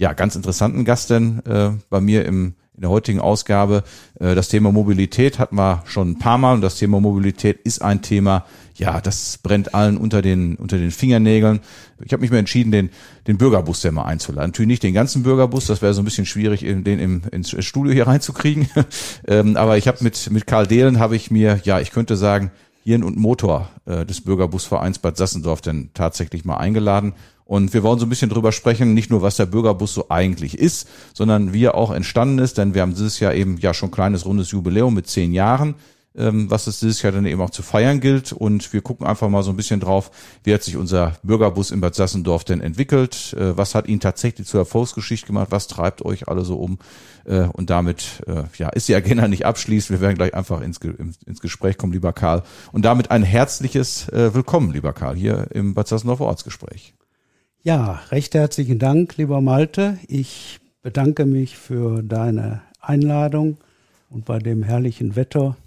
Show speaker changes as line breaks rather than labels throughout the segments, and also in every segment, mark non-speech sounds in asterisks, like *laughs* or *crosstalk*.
ja, ganz interessanten Gast denn äh, bei mir im in der heutigen Ausgabe. Äh, das Thema Mobilität hatten wir schon ein paar Mal und das Thema Mobilität ist ein Thema, ja, das brennt allen unter den, unter den Fingernägeln. Ich habe mich mal entschieden, den, den Bürgerbus der mal einzuladen. Natürlich nicht den ganzen Bürgerbus, das wäre so ein bisschen schwierig, den im, ins Studio hier reinzukriegen. *laughs* ähm, aber ich habe mit, mit Karl Dehlen habe ich mir, ja, ich könnte sagen, Hirn und Motor äh, des Bürgerbusvereins Bad Sassendorf denn tatsächlich mal eingeladen und wir wollen so ein bisschen drüber sprechen, nicht nur was der Bürgerbus so eigentlich ist, sondern wie er auch entstanden ist, denn wir haben dieses Jahr eben ja schon ein kleines rundes Jubiläum mit zehn Jahren ähm, was es dieses Jahr dann eben auch zu feiern gilt. Und wir gucken einfach mal so ein bisschen drauf, wie hat sich unser Bürgerbus in Bad Sassendorf denn entwickelt? Äh, was hat ihn tatsächlich zur Erfolgsgeschichte gemacht? Was treibt euch alle so um? Äh, und damit äh, ja, ist die Agenda nicht abschließt. Wir werden gleich einfach ins, ins Gespräch kommen, lieber Karl. Und damit ein herzliches Willkommen, lieber Karl, hier im Bad Sassendorfer Ortsgespräch.
Ja, recht herzlichen Dank, lieber Malte. Ich bedanke mich für deine Einladung und bei dem herrlichen Wetter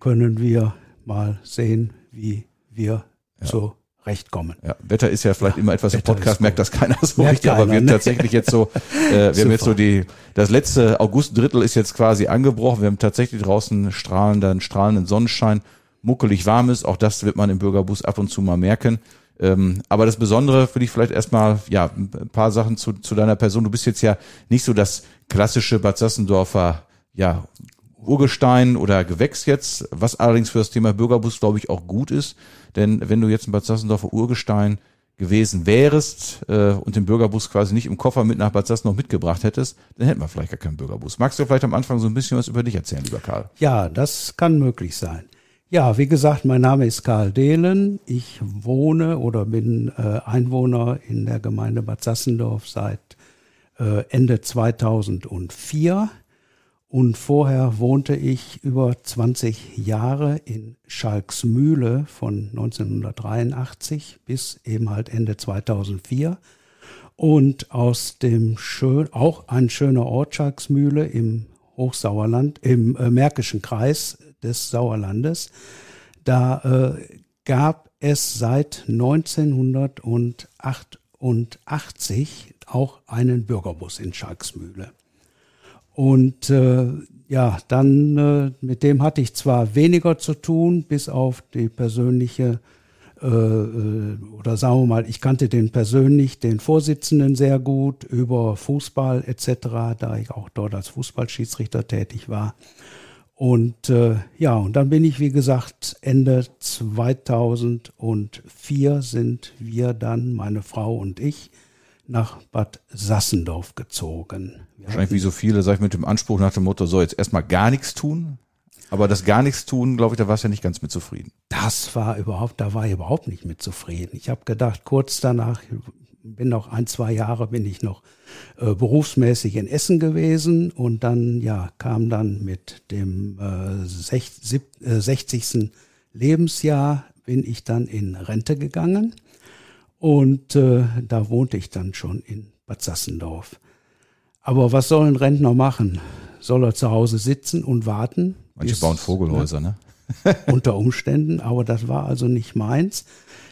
können wir mal sehen, wie wir ja. so rechtkommen.
Ja, Wetter ist ja vielleicht ja, immer etwas Wetter im Podcast, merkt das keiner so merkt richtig, keiner, aber wir ne? tatsächlich jetzt so, äh, wir haben jetzt so die, das letzte August-Drittel ist jetzt quasi angebrochen. Wir haben tatsächlich draußen strahlenden, strahlenden Sonnenschein, muckelig warm ist. Auch das wird man im Bürgerbus ab und zu mal merken. Ähm, aber das Besondere will ich vielleicht erstmal, ja, ein paar Sachen zu, zu deiner Person. Du bist jetzt ja nicht so das klassische Bad Sassendorfer, ja, Urgestein oder Gewächs jetzt, was allerdings für das Thema Bürgerbus, glaube ich, auch gut ist. Denn wenn du jetzt ein Bad Sassendorfer Urgestein gewesen wärst äh, und den Bürgerbus quasi nicht im Koffer mit nach Bad Sassendorf mitgebracht hättest, dann hätten wir vielleicht gar keinen Bürgerbus. Magst du vielleicht am Anfang so ein bisschen was über dich erzählen, lieber Karl?
Ja, das kann möglich sein. Ja, wie gesagt, mein Name ist Karl Dehlen. Ich wohne oder bin äh, Einwohner in der Gemeinde Bad Sassendorf seit äh, Ende 2004. Und vorher wohnte ich über 20 Jahre in Schalksmühle von 1983 bis eben halt Ende 2004. Und aus dem schön, auch ein schöner Ort Schalksmühle im Hochsauerland, im äh, Märkischen Kreis, des Sauerlandes. Da äh, gab es seit 1988 auch einen Bürgerbus in Schalksmühle. Und äh, ja, dann äh, mit dem hatte ich zwar weniger zu tun, bis auf die persönliche äh, äh oder sagen wir mal, ich kannte den persönlich, den Vorsitzenden sehr gut über Fußball etc., da ich auch dort als Fußballschiedsrichter tätig war. Und äh, ja, und dann bin ich, wie gesagt, Ende 2004 sind wir dann, meine Frau und ich, nach Bad Sassendorf gezogen.
Wir Wahrscheinlich wie so viele, sag ich mit dem Anspruch nach dem Motto, so jetzt erstmal gar nichts tun. Aber das gar nichts tun, glaube ich, da warst du ja nicht ganz mit zufrieden.
Das war überhaupt, da war ich überhaupt nicht mit zufrieden. Ich habe gedacht, kurz danach, bin noch ein, zwei Jahre bin ich noch äh, berufsmäßig in Essen gewesen und dann ja kam dann mit dem äh, 60, äh, 60. Lebensjahr bin ich dann in Rente gegangen und äh, da wohnte ich dann schon in Bad Sassendorf. Aber was soll ein Rentner machen? Soll er zu Hause sitzen und warten?
Manche bis, bauen Vogelhäuser, ne? *laughs*
unter Umständen, aber das war also nicht meins.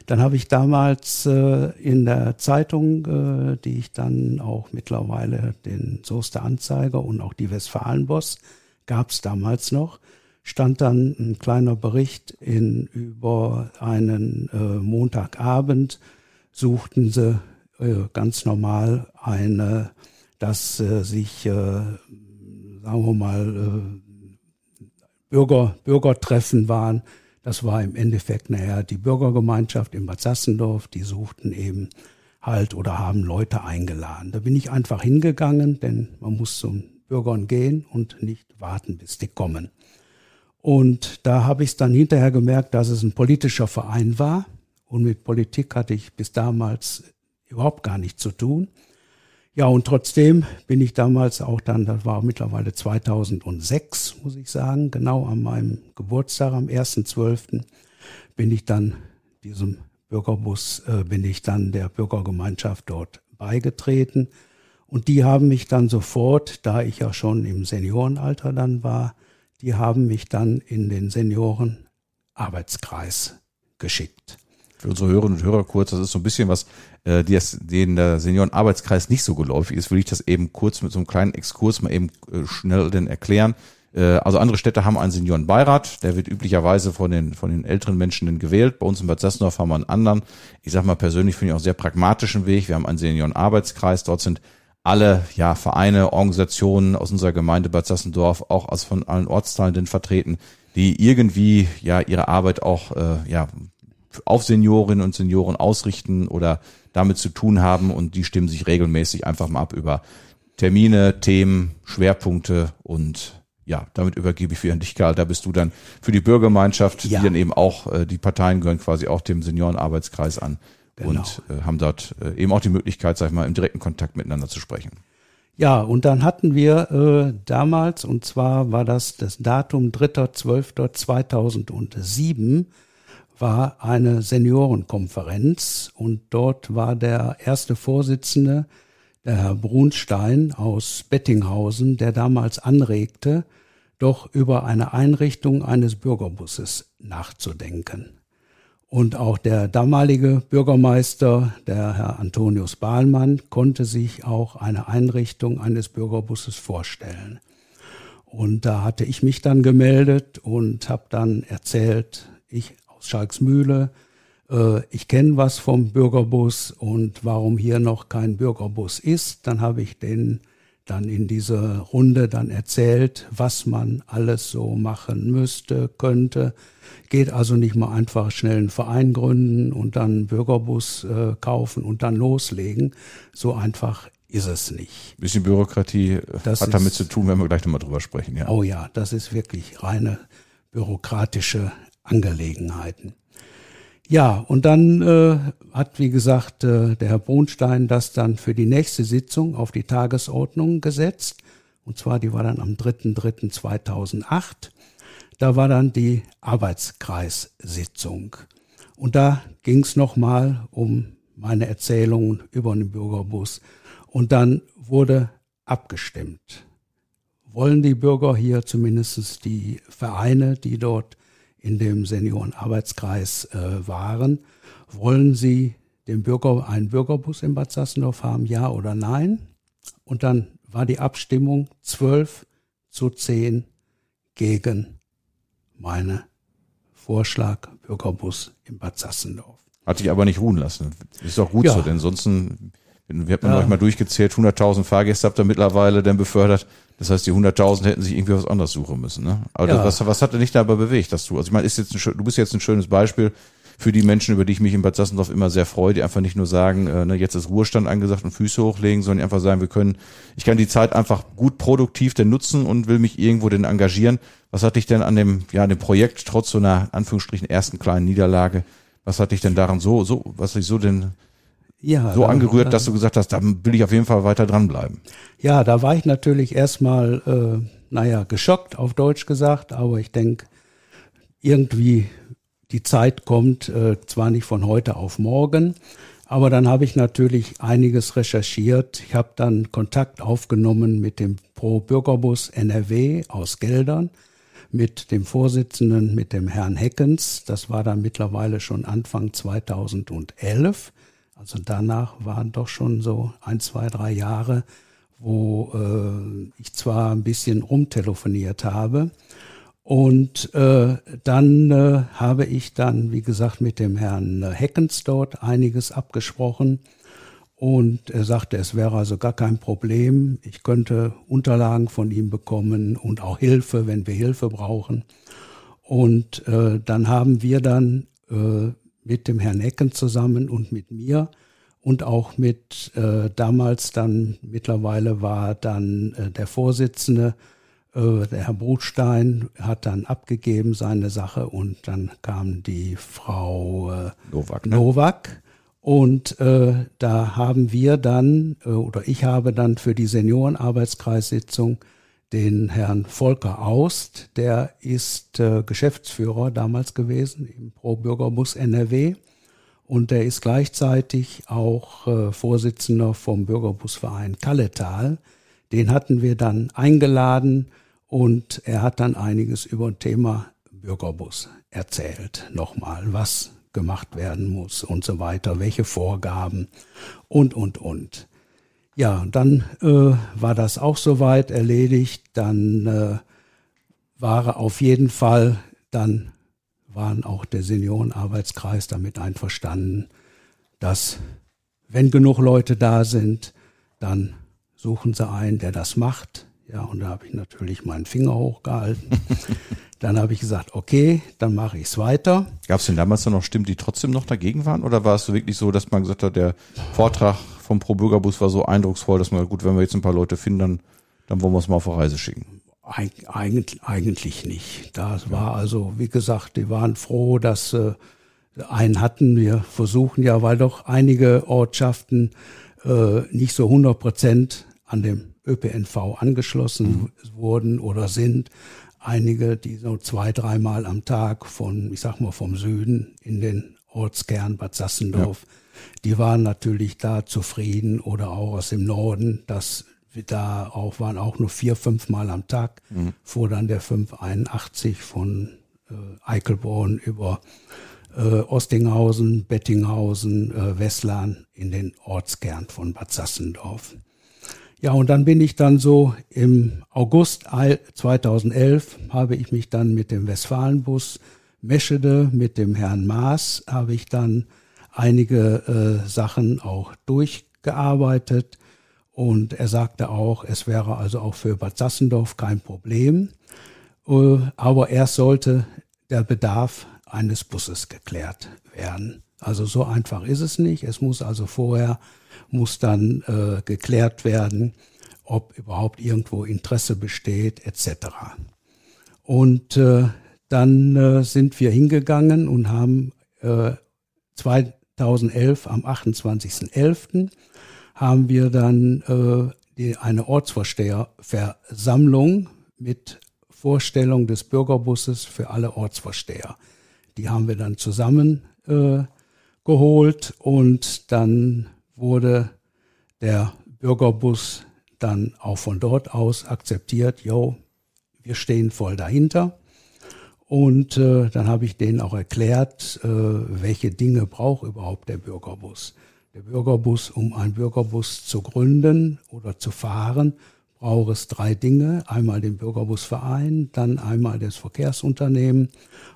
Dann habe ich damals äh, in der Zeitung, äh, die ich dann auch mittlerweile den Soester Anzeiger und auch die Westfalenboss gab es damals noch, stand dann ein kleiner Bericht in über einen äh, Montagabend suchten sie äh, ganz normal eine, dass äh, sich, äh, sagen wir mal, Bürger, Bürgertreffen waren das war im Endeffekt, naja, die Bürgergemeinschaft in Bad Sassendorf, die suchten eben halt oder haben Leute eingeladen. Da bin ich einfach hingegangen, denn man muss zum Bürgern gehen und nicht warten, bis die kommen. Und da habe ich dann hinterher gemerkt, dass es ein politischer Verein war. Und mit Politik hatte ich bis damals überhaupt gar nichts zu tun. Ja, und trotzdem bin ich damals auch dann, das war mittlerweile 2006, muss ich sagen, genau an meinem Geburtstag, am 1.12., bin ich dann diesem Bürgerbus, äh, bin ich dann der Bürgergemeinschaft dort beigetreten. Und die haben mich dann sofort, da ich ja schon im Seniorenalter dann war, die haben mich dann in den Seniorenarbeitskreis geschickt.
Für unsere Hörerinnen und Hörer kurz, das ist so ein bisschen was, äh, die denen der Seniorenarbeitskreis nicht so geläufig ist, will ich das eben kurz mit so einem kleinen Exkurs mal eben äh, schnell denn erklären. Äh, also andere Städte haben einen Seniorenbeirat, der wird üblicherweise von den, von den älteren Menschen dann gewählt. Bei uns in Bad Sassendorf haben wir einen anderen. Ich sag mal persönlich finde ich auch sehr pragmatischen Weg. Wir haben einen Seniorenarbeitskreis. Dort sind alle ja, Vereine, Organisationen aus unserer Gemeinde Bad Sassendorf, auch aus von allen Ortsteilen denn vertreten, die irgendwie ja ihre Arbeit auch äh, ja, auf Seniorinnen und Senioren ausrichten oder damit zu tun haben und die stimmen sich regelmäßig einfach mal ab über Termine, Themen, Schwerpunkte und ja, damit übergebe ich wieder an dich, Karl. Da bist du dann für die Bürgergemeinschaft, ja. die dann eben auch, äh, die Parteien gehören quasi auch dem Seniorenarbeitskreis an genau. und äh, haben dort äh, eben auch die Möglichkeit, sag ich mal, im direkten Kontakt miteinander zu sprechen.
Ja, und dann hatten wir äh, damals, und zwar war das das Datum 3.12.2007, war eine Seniorenkonferenz und dort war der erste Vorsitzende, der Herr Brunstein aus Bettinghausen, der damals anregte, doch über eine Einrichtung eines Bürgerbusses nachzudenken. Und auch der damalige Bürgermeister, der Herr Antonius Bahlmann, konnte sich auch eine Einrichtung eines Bürgerbusses vorstellen. Und da hatte ich mich dann gemeldet und habe dann erzählt, ich Schalksmühle, äh, ich kenne was vom Bürgerbus und warum hier noch kein Bürgerbus ist. Dann habe ich den dann in dieser Runde dann erzählt, was man alles so machen müsste, könnte. Geht also nicht mal einfach schnell einen Verein gründen und dann einen Bürgerbus äh, kaufen und dann loslegen. So einfach ist es nicht.
Ein bisschen Bürokratie äh, das hat damit zu tun, wenn wir gleich nochmal drüber sprechen.
Ja. Oh ja, das ist wirklich reine bürokratische Angelegenheiten. Ja, und dann äh, hat, wie gesagt, äh, der Herr Bohnstein das dann für die nächste Sitzung auf die Tagesordnung gesetzt. Und zwar, die war dann am 3.3.2008. Da war dann die Arbeitskreissitzung. Und da ging es nochmal um meine Erzählungen über den Bürgerbus. Und dann wurde abgestimmt. Wollen die Bürger hier zumindest die Vereine, die dort in dem Seniorenarbeitskreis äh, waren. Wollen Sie den Bürger, einen Bürgerbus in Bad Sassendorf haben, ja oder nein? Und dann war die Abstimmung 12 zu 10 gegen meine Vorschlag Bürgerbus in Bad Sassendorf.
Hat sich aber nicht ruhen lassen. Ist doch gut ja. so, denn ansonsten, wir haben ja. euch mal durchgezählt, 100.000 Fahrgäste habt ihr mittlerweile dann befördert. Das heißt, die 100.000 hätten sich irgendwie was anderes suchen müssen. Ne? Aber ja. was, was hat dich dabei bewegt, dass du, also ich meine, ist jetzt ein, du bist jetzt ein schönes Beispiel für die Menschen, über die ich mich in Bad Sassendorf immer sehr freue, die einfach nicht nur sagen, äh, ne, jetzt ist Ruhestand angesagt und Füße hochlegen, sondern einfach sagen, wir können, ich kann die Zeit einfach gut produktiv denn nutzen und will mich irgendwo denn engagieren. Was hat dich denn an dem, ja, an dem Projekt, trotz so einer, Anführungsstrichen, ersten kleinen Niederlage, was hat dich denn daran so, so, was dich so denn ja, so angerührt, dass du gesagt hast, da will ich auf jeden Fall weiter dranbleiben.
Ja, da war ich natürlich erstmal, äh, naja, geschockt, auf Deutsch gesagt, aber ich denke, irgendwie die Zeit kommt äh, zwar nicht von heute auf morgen, aber dann habe ich natürlich einiges recherchiert. Ich habe dann Kontakt aufgenommen mit dem Pro Bürgerbus NRW aus Geldern, mit dem Vorsitzenden, mit dem Herrn Heckens. Das war dann mittlerweile schon Anfang 2011. Also danach waren doch schon so ein, zwei, drei Jahre, wo äh, ich zwar ein bisschen rumtelefoniert habe. Und äh, dann äh, habe ich dann, wie gesagt, mit dem Herrn Heckens dort einiges abgesprochen. Und er sagte, es wäre also gar kein Problem. Ich könnte Unterlagen von ihm bekommen und auch Hilfe, wenn wir Hilfe brauchen. Und äh, dann haben wir dann äh, mit dem Herrn Ecken zusammen und mit mir und auch mit äh, damals dann mittlerweile war dann äh, der Vorsitzende, äh, der Herr Brutstein, hat dann abgegeben seine Sache und dann kam die Frau äh, Nowak, ne? Nowak Und äh, da haben wir dann, äh, oder ich habe dann für die Seniorenarbeitskreissitzung den Herrn Volker Aust, der ist äh, Geschäftsführer damals gewesen im Pro-Bürgerbus NRW und der ist gleichzeitig auch äh, Vorsitzender vom Bürgerbusverein Kalletal. Den hatten wir dann eingeladen und er hat dann einiges über ein Thema Bürgerbus erzählt. Nochmal, was gemacht werden muss und so weiter, welche Vorgaben und, und, und. Ja, dann äh, war das auch soweit erledigt. Dann äh, war auf jeden Fall, dann waren auch der Seniorenarbeitskreis damit einverstanden, dass wenn genug Leute da sind, dann suchen sie einen, der das macht. Ja, und da habe ich natürlich meinen Finger hochgehalten. *laughs* dann habe ich gesagt, okay, dann mache ich es weiter.
Gab es denn damals noch Stimmen, die trotzdem noch dagegen waren? Oder war es so wirklich so, dass man gesagt hat, der Vortrag vom Pro-Bürgerbus war so eindrucksvoll, dass man, gut, wenn wir jetzt ein paar Leute finden, dann, dann wollen wir es mal auf eine Reise schicken.
Eig eigentlich, eigentlich nicht. Das war also, wie gesagt, die waren froh, dass äh, einen hatten. Wir versuchen ja, weil doch einige Ortschaften äh, nicht so 100 Prozent an dem ÖPNV angeschlossen mhm. wurden oder sind. Einige, die so zwei, dreimal am Tag von, ich sag mal, vom Süden in den Ortskern Bad Sassendorf ja die waren natürlich da zufrieden oder auch aus dem Norden, dass wir da auch waren auch nur vier, fünf Mal am Tag, mhm. fuhr dann der 581 von äh, Eichelborn über äh, Ostinghausen, Bettinghausen, äh, Westlan in den Ortskern von Bad Sassendorf. Ja, und dann bin ich dann so im August 2011 habe ich mich dann mit dem Westfalenbus Meschede, mit dem Herrn Maas, habe ich dann einige äh, Sachen auch durchgearbeitet. Und er sagte auch, es wäre also auch für Bad Sassendorf kein Problem. Äh, aber erst sollte der Bedarf eines Busses geklärt werden. Also so einfach ist es nicht. Es muss also vorher, muss dann äh, geklärt werden, ob überhaupt irgendwo Interesse besteht, etc. Und äh, dann äh, sind wir hingegangen und haben äh, zwei, 2011 am 28.11. haben wir dann äh, die, eine Ortsvorsteherversammlung mit Vorstellung des Bürgerbusses für alle Ortsvorsteher. Die haben wir dann zusammen äh, geholt und dann wurde der Bürgerbus dann auch von dort aus akzeptiert, jo, wir stehen voll dahinter. Und äh, dann habe ich denen auch erklärt, äh, welche Dinge braucht überhaupt der Bürgerbus. Der Bürgerbus, um einen Bürgerbus zu gründen oder zu fahren, braucht es drei Dinge. Einmal den Bürgerbusverein, dann einmal das Verkehrsunternehmen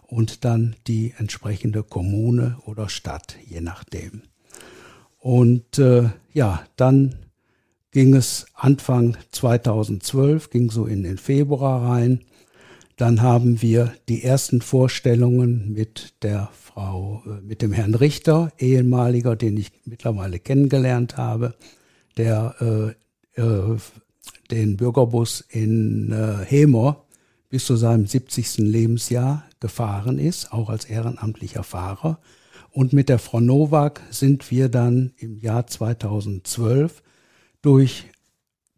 und dann die entsprechende Kommune oder Stadt, je nachdem. Und äh, ja, dann ging es Anfang 2012, ging so in den Februar rein dann haben wir die ersten Vorstellungen mit der Frau, äh, mit dem Herrn Richter, ehemaliger, den ich mittlerweile kennengelernt habe, der äh, äh, den Bürgerbus in äh, Hemer bis zu seinem 70. Lebensjahr gefahren ist, auch als ehrenamtlicher Fahrer. Und mit der Frau Nowak sind wir dann im Jahr 2012 durch,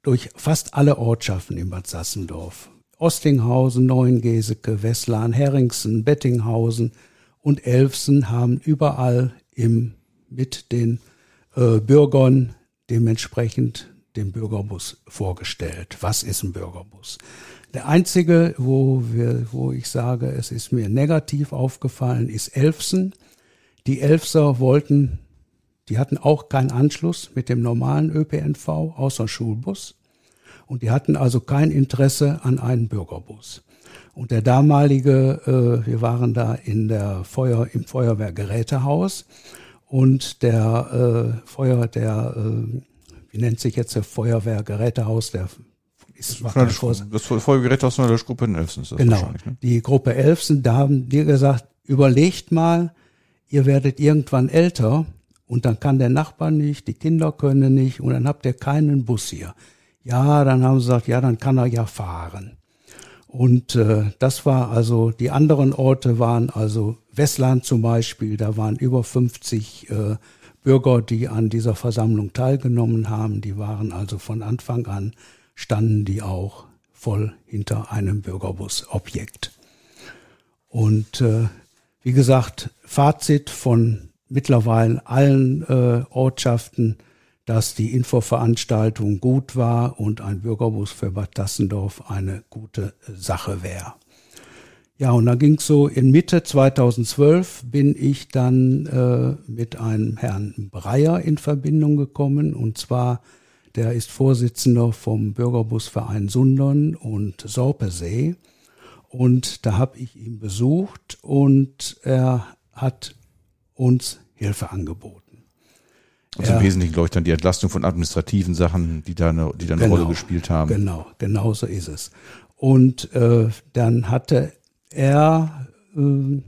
durch fast alle Ortschaften in Bad Sassendorf Ostinghausen, Neuengeseke, Westlan, Herringsen, Bettinghausen und Elfsen haben überall im, mit den äh, Bürgern dementsprechend den Bürgerbus vorgestellt. Was ist ein Bürgerbus? Der einzige, wo, wir, wo ich sage, es ist mir negativ aufgefallen, ist Elfsen. Die Elfser wollten, die hatten auch keinen Anschluss mit dem normalen ÖPNV, außer Schulbus. Und die hatten also kein Interesse an einem Bürgerbus. Und der damalige, äh, wir waren da in der Feuer, im Feuerwehrgerätehaus und der äh, Feuer, der, äh, wie nennt sich jetzt der Feuerwehrgerätehaus, der
ist, das, das Feuerwehrgerätehaus von der Gruppe Elfsen.
Genau, ne? die Gruppe Elfsen, da haben die gesagt, überlegt mal, ihr werdet irgendwann älter und dann kann der Nachbar nicht, die Kinder können nicht und dann habt ihr keinen Bus hier. Ja, dann haben sie gesagt, ja, dann kann er ja fahren. Und äh, das war also, die anderen Orte waren also Westland zum Beispiel, da waren über 50 äh, Bürger, die an dieser Versammlung teilgenommen haben, die waren also von Anfang an, standen die auch voll hinter einem Bürgerbusobjekt. Und äh, wie gesagt, Fazit von mittlerweile allen äh, Ortschaften, dass die Infoveranstaltung gut war und ein Bürgerbus für Bad Dassendorf eine gute Sache wäre. Ja, und dann ging es so in Mitte 2012 bin ich dann äh, mit einem Herrn Breyer in Verbindung gekommen und zwar der ist Vorsitzender vom Bürgerbusverein Sundern und Sorpesee und da habe ich ihn besucht und er hat uns Hilfe angeboten.
Also im Wesentlichen, glaube ich, dann die Entlastung von administrativen Sachen, die da eine, die da eine
genau,
Rolle gespielt haben.
Genau, genau so ist es. Und äh, dann hatte er, äh,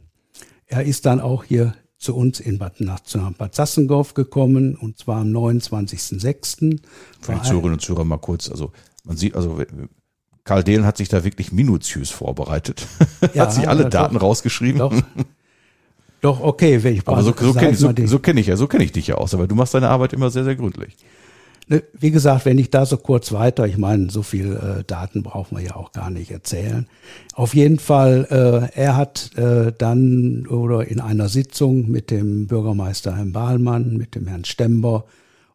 er ist dann auch hier zu uns in Bad, nach, Bad Sassendorf gekommen und zwar am 29.06.
Für die Zuhörerinnen und Zuhörer mal kurz, also man sieht, also Karl Dehlen hat sich da wirklich minutiös vorbereitet, *laughs* ja, hat sich alle Daten doch, rausgeschrieben.
Doch, *laughs* doch okay, wenn ich
Aber so, so kenne so, so kenn ich ja, so kenne ich dich ja aus, aber du machst deine Arbeit immer sehr, sehr gründlich.
Ne, wie gesagt, wenn ich da so kurz weiter, ich meine, so viel äh, Daten brauchen wir ja auch gar nicht erzählen. Auf jeden Fall, äh, er hat äh, dann oder in einer Sitzung mit dem Bürgermeister Herrn Bahlmann, mit dem Herrn Stember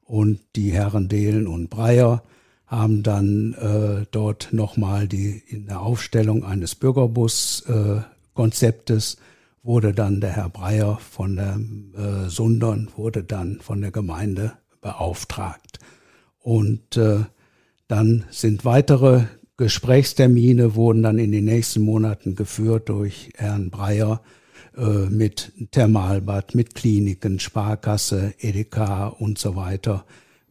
und die Herren Dehlen und Breyer haben dann äh, dort nochmal die in der Aufstellung eines Bürgerbus-Konzeptes äh, wurde dann der Herr Breyer von der äh, Sundern wurde dann von der Gemeinde beauftragt. Und äh, dann sind weitere Gesprächstermine wurden dann in den nächsten Monaten geführt durch Herrn Breyer äh, mit Thermalbad, mit Kliniken, Sparkasse, Edeka und so weiter.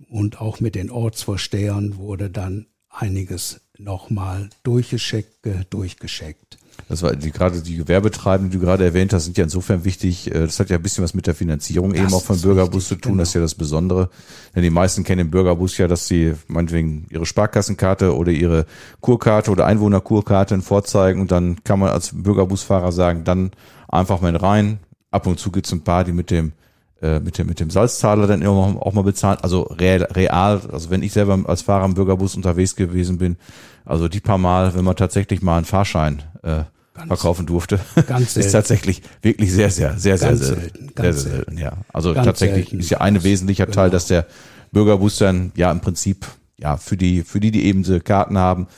Und auch mit den Ortsvorstehern wurde dann einiges nochmal durchgeschickt, durchgeschickt.
Das war die, gerade die Gewerbetreibenden, die du gerade erwähnt hast, sind ja insofern wichtig. Äh, das hat ja ein bisschen was mit der Finanzierung das eben auch von Bürgerbus wichtig, zu tun. Genau. Das ist ja das Besondere. Denn die meisten kennen den Bürgerbus ja, dass sie meinetwegen ihre Sparkassenkarte oder ihre Kurkarte oder Einwohnerkurkarte vorzeigen und dann kann man als Bürgerbusfahrer sagen, dann einfach mal rein. Ab und zu gibt's ein paar, die mit dem äh, mit dem mit dem Salzzahler dann auch mal bezahlen. Also real, real, also wenn ich selber als Fahrer im Bürgerbus unterwegs gewesen bin, also die paar Mal, wenn man tatsächlich mal einen Fahrschein äh, ganz, verkaufen durfte. Ganz *laughs* ist tatsächlich wirklich sehr, sehr, sehr, sehr, sehr selten. Sehr, sehr selten, ja. Also ganz tatsächlich selten. ist ja ein wesentlicher genau. Teil, dass der Bürgerbus dann ja im Prinzip ja für die, für die, die eben diese Karten haben,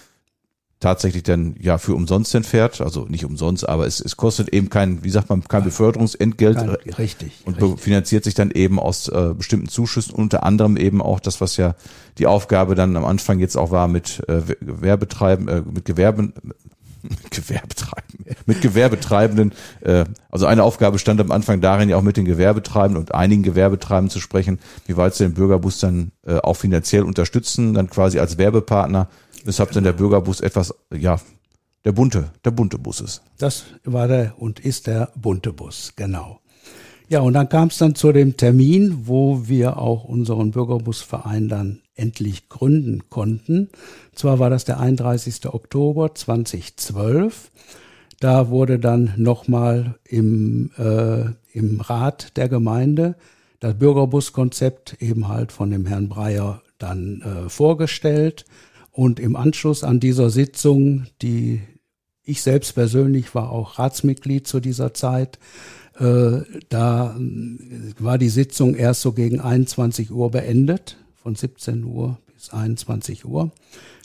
tatsächlich dann ja für umsonst entfährt, also nicht umsonst, aber es, es kostet eben kein, wie sagt man, kein Beförderungsentgelt. Kein,
richtig.
Und
richtig.
finanziert sich dann eben aus äh, bestimmten Zuschüssen, unter anderem eben auch das, was ja die Aufgabe dann am Anfang jetzt auch war mit äh, Gewerbetreiben, äh, mit Gewerben, *laughs* mit Gewerbetreiben, mit Gewerbetreibenden. Äh, also eine Aufgabe stand am Anfang darin, ja auch mit den Gewerbetreibenden und einigen Gewerbetreibenden zu sprechen, wie weit sie den Bürgerbus dann äh, auch finanziell unterstützen, dann quasi als Werbepartner weshalb dann der Bürgerbus etwas, ja, der bunte, der bunte Bus ist.
Das war der und ist der bunte Bus, genau. Ja, und dann kam es dann zu dem Termin, wo wir auch unseren Bürgerbusverein dann endlich gründen konnten. Zwar war das der 31. Oktober 2012. Da wurde dann nochmal im, äh, im Rat der Gemeinde das Bürgerbuskonzept eben halt von dem Herrn Breyer dann äh, vorgestellt. Und im Anschluss an dieser Sitzung, die ich selbst persönlich war auch Ratsmitglied zu dieser Zeit, da äh, war die Sitzung erst so gegen 21 Uhr beendet, von 17 Uhr bis 21 Uhr,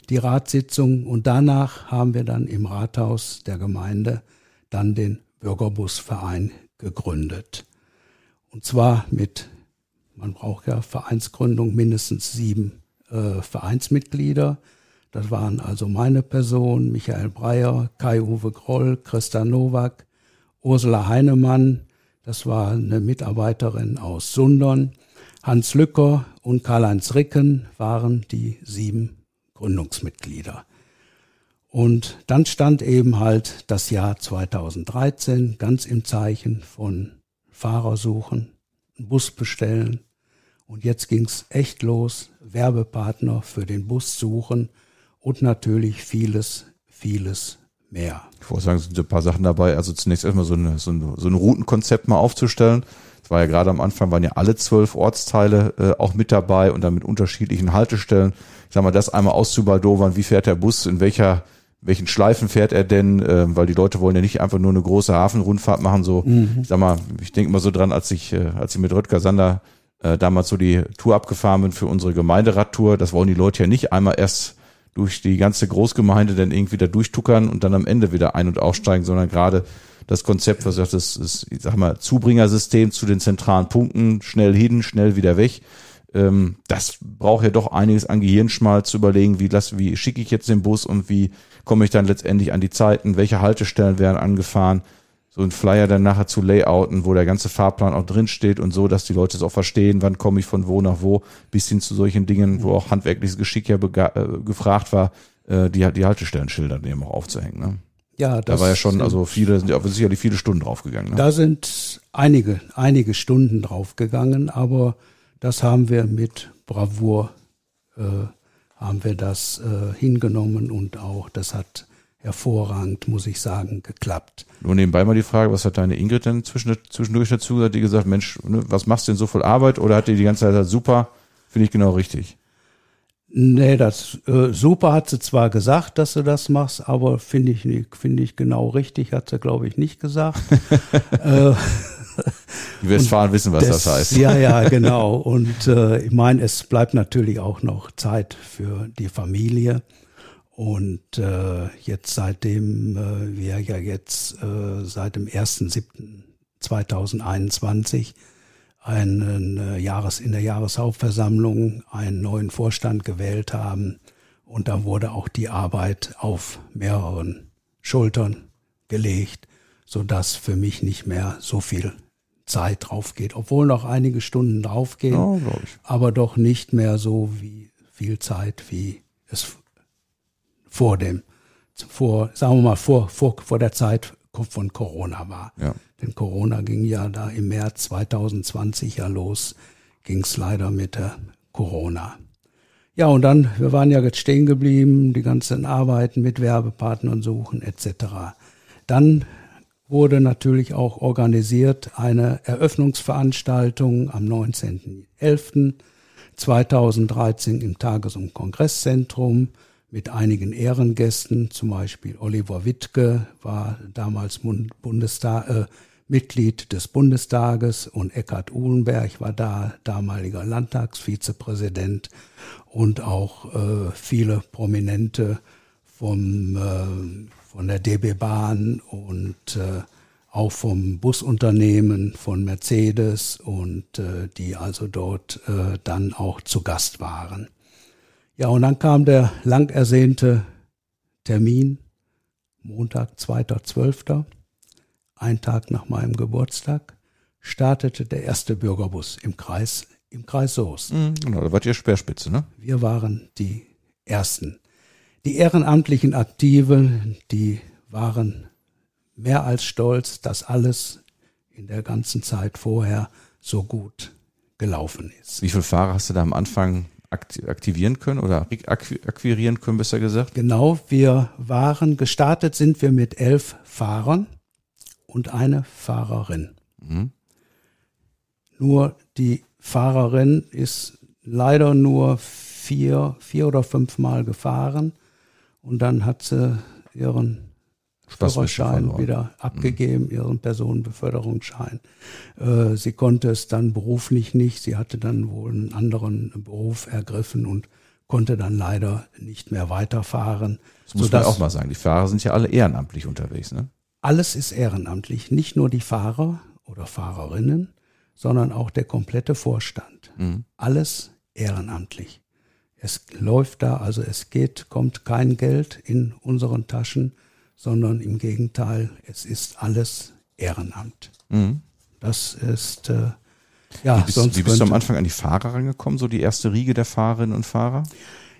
die Ratssitzung. Und danach haben wir dann im Rathaus der Gemeinde dann den Bürgerbusverein gegründet. Und zwar mit, man braucht ja Vereinsgründung, mindestens sieben äh, Vereinsmitglieder. Das waren also meine Person, Michael Breyer, Kai-Uwe Groll, Christa Nowak, Ursula Heinemann, das war eine Mitarbeiterin aus Sundern, Hans Lücker und Karl-Heinz Ricken waren die sieben Gründungsmitglieder. Und dann stand eben halt das Jahr 2013 ganz im Zeichen von Fahrersuchen, Bus bestellen. Und jetzt ging's echt los, Werbepartner für den Bus suchen und natürlich vieles, vieles mehr.
Ich wollte sagen, es sind ein paar Sachen dabei. Also zunächst erstmal so, eine, so, ein, so ein Routenkonzept mal aufzustellen. war ja gerade am Anfang, waren ja alle zwölf Ortsteile äh, auch mit dabei und dann mit unterschiedlichen Haltestellen. Ich sag mal, das einmal auszubaldowern, wie fährt der Bus, in welcher welchen Schleifen fährt er denn, äh, weil die Leute wollen ja nicht einfach nur eine große Hafenrundfahrt machen, so, mhm. ich sag mal, ich denke immer so dran, als ich, äh, als ich mit Röttger Sander äh, damals so die Tour abgefahren bin für unsere Gemeinderadtour, das wollen die Leute ja nicht einmal erst durch die ganze Großgemeinde dann irgendwie da durchtuckern und dann am Ende wieder ein- und aussteigen, sondern gerade das Konzept, was sagt, das ist, ich sag mal, Zubringersystem zu den zentralen Punkten, schnell hin, schnell wieder weg. Ähm, das braucht ja doch einiges an Gehirnschmalz zu überlegen, wie, lass, wie schicke ich jetzt den Bus und wie komme ich dann letztendlich an die Zeiten, welche Haltestellen werden angefahren, so ein Flyer dann nachher zu layouten, wo der ganze Fahrplan auch drin steht und so, dass die Leute es auch verstehen, wann komme ich von wo nach wo, bis hin zu solchen Dingen, wo auch handwerkliches Geschick ja äh, gefragt war, äh, die, die Haltestellenschilder eben auch aufzuhängen. Ne?
Ja,
da war ja schon, also viele, sind ja sicherlich viele Stunden draufgegangen. Ne?
Da sind einige, einige Stunden draufgegangen, aber das haben wir mit Bravour, äh, haben wir das äh, hingenommen und auch, das hat hervorragend, muss ich sagen, geklappt.
Nur nebenbei mal die Frage, was hat deine Ingrid denn zwischendurch dazu gesagt? Die gesagt, Mensch, ne, was machst du denn so viel Arbeit? Oder hat die die ganze Zeit gesagt, super, finde ich genau richtig?
Nee, das äh, super hat sie zwar gesagt, dass du das machst, aber finde ich finde ich genau richtig, hat sie, glaube ich, nicht gesagt. *laughs*
äh, Die Westfalen wissen, was das, das, heißt.
Ja, ja, genau. Und äh, ich meine, es bleibt natürlich auch noch Zeit für die Familie. Und äh, jetzt seitdem äh, wir ja jetzt äh, seit dem 1.7.2021 einen äh, Jahres, in der Jahreshauptversammlung einen neuen Vorstand gewählt haben. Und da wurde auch die Arbeit auf mehreren Schultern gelegt, so dass für mich nicht mehr so viel Zeit drauf geht, obwohl noch einige Stunden draufgehen, ja, aber doch nicht mehr so wie viel Zeit, wie es vor dem, vor, sagen wir mal, vor, vor, vor der Zeit von Corona war. Ja. Denn Corona ging ja da im März 2020 ja los, ging es leider mit der Corona. Ja, und dann, wir waren ja jetzt stehen geblieben, die ganzen Arbeiten mit Werbepartnern suchen etc. Dann wurde natürlich auch organisiert eine Eröffnungsveranstaltung am 19.11.2013 im Tages- und Kongresszentrum mit einigen Ehrengästen, zum Beispiel Oliver Wittke war damals Bundestag, äh, Mitglied des Bundestages und Eckhard Uhlenberg war da damaliger Landtagsvizepräsident und auch äh, viele Prominente vom, äh, von der DB Bahn und äh, auch vom Busunternehmen von Mercedes und äh, die also dort äh, dann auch zu Gast waren. Ja, und dann kam der lang ersehnte Termin, Montag, 2.12., ein Tag nach meinem Geburtstag, startete der erste Bürgerbus im Kreis, im Kreis Soest.
Mhm, genau, da wart ihr Speerspitze, ne?
Wir waren die Ersten. Die ehrenamtlichen Aktiven, die waren mehr als stolz, dass alles in der ganzen Zeit vorher so gut gelaufen ist.
Wie viele Fahrer hast du da am Anfang aktivieren können oder akquirieren können, besser gesagt?
Genau, wir waren, gestartet sind wir mit elf Fahrern und eine Fahrerin. Mhm. Nur die Fahrerin ist leider nur vier, vier oder fünf Mal gefahren und dann hat sie ihren Führerschein wieder mhm. abgegeben, mhm. ihren Personenbeförderungsschein. Äh, sie konnte es dann beruflich nicht. Sie hatte dann wohl einen anderen Beruf ergriffen und konnte dann leider nicht mehr weiterfahren.
Das muss man auch mal sagen. Die Fahrer sind ja alle ehrenamtlich unterwegs, ne?
Alles ist ehrenamtlich. Nicht nur die Fahrer oder Fahrerinnen, sondern auch der komplette Vorstand. Mhm. Alles ehrenamtlich. Es läuft da, also es geht, kommt kein Geld in unseren Taschen sondern im Gegenteil, es ist alles Ehrenamt. Mhm. Das ist äh, ja
wie bist, sonst wie bist du am Anfang an die Fahrer rangekommen, so die erste Riege der Fahrerinnen und Fahrer?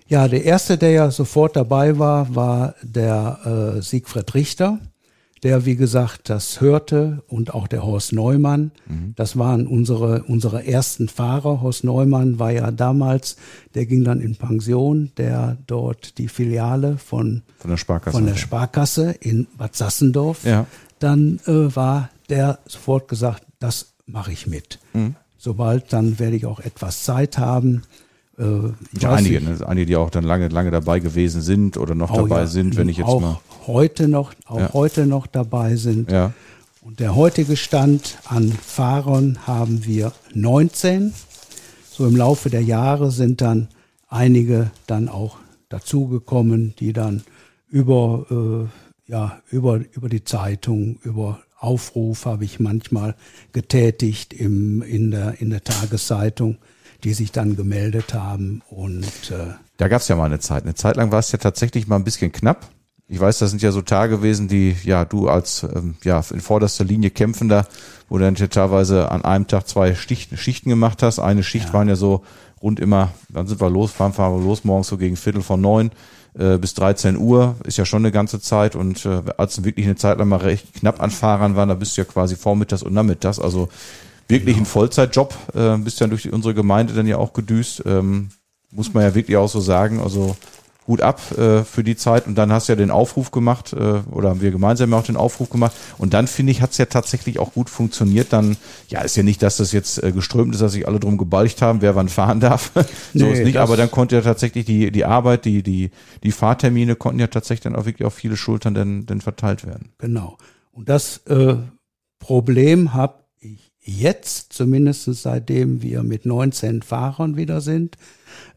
Ja, der erste, der ja sofort dabei war, war der äh, Siegfried Richter der, wie gesagt, das hörte und auch der Horst Neumann. Mhm. Das waren unsere, unsere ersten Fahrer. Horst Neumann war ja damals, der ging dann in Pension, der dort die Filiale von,
von der Sparkasse,
von der Sparkasse in Bad Sassendorf. Ja. Dann äh, war der sofort gesagt, das mache ich mit. Mhm. Sobald, dann werde ich auch etwas Zeit haben.
Äh, ja, einige, ne? einige, die auch dann lange, lange dabei gewesen sind oder noch oh, dabei ja, sind, wenn ich jetzt
auch
mal.
Heute noch, auch ja. heute noch dabei sind.
Ja.
Und der heutige Stand an Fahrern haben wir 19. So im Laufe der Jahre sind dann einige dann auch dazugekommen, die dann über, äh, ja, über, über die Zeitung, über Aufruf habe ich manchmal getätigt im, in, der, in der Tageszeitung, die sich dann gemeldet haben. Und äh,
da gab es ja mal eine Zeit. Eine Zeit lang war es ja tatsächlich mal ein bisschen knapp. Ich weiß, das sind ja so Tage gewesen, die ja du als ähm, ja in vorderster Linie kämpfender, wo du dann teilweise an einem Tag zwei Schichten, Schichten gemacht hast. Eine Schicht ja. waren ja so rund immer, dann sind wir los, fahren, fahren wir los morgens so gegen Viertel von neun äh, bis 13 Uhr, ist ja schon eine ganze Zeit und äh, als wirklich eine Zeit lang mal recht knapp an Fahrern waren, da bist du ja quasi vormittags und nachmittags, also wirklich genau. ein Vollzeitjob, äh, bist ja durch unsere Gemeinde dann ja auch gedüst, ähm, muss man ja wirklich auch so sagen, also gut ab äh, für die Zeit und dann hast du ja den Aufruf gemacht äh, oder haben wir gemeinsam auch den Aufruf gemacht und dann finde ich hat es ja tatsächlich auch gut funktioniert. Dann ja ist ja nicht, dass das jetzt äh, geströmt ist, dass sich alle drum gebalcht haben, wer wann fahren *laughs* darf. so nee, ist nicht, aber dann konnte ja tatsächlich die die Arbeit, die die die Fahrtermine konnten ja tatsächlich dann auch wirklich auf viele Schultern denn, denn verteilt werden.
Genau und das äh, Problem habe ich jetzt zumindest seitdem wir mit 19 Fahrern wieder sind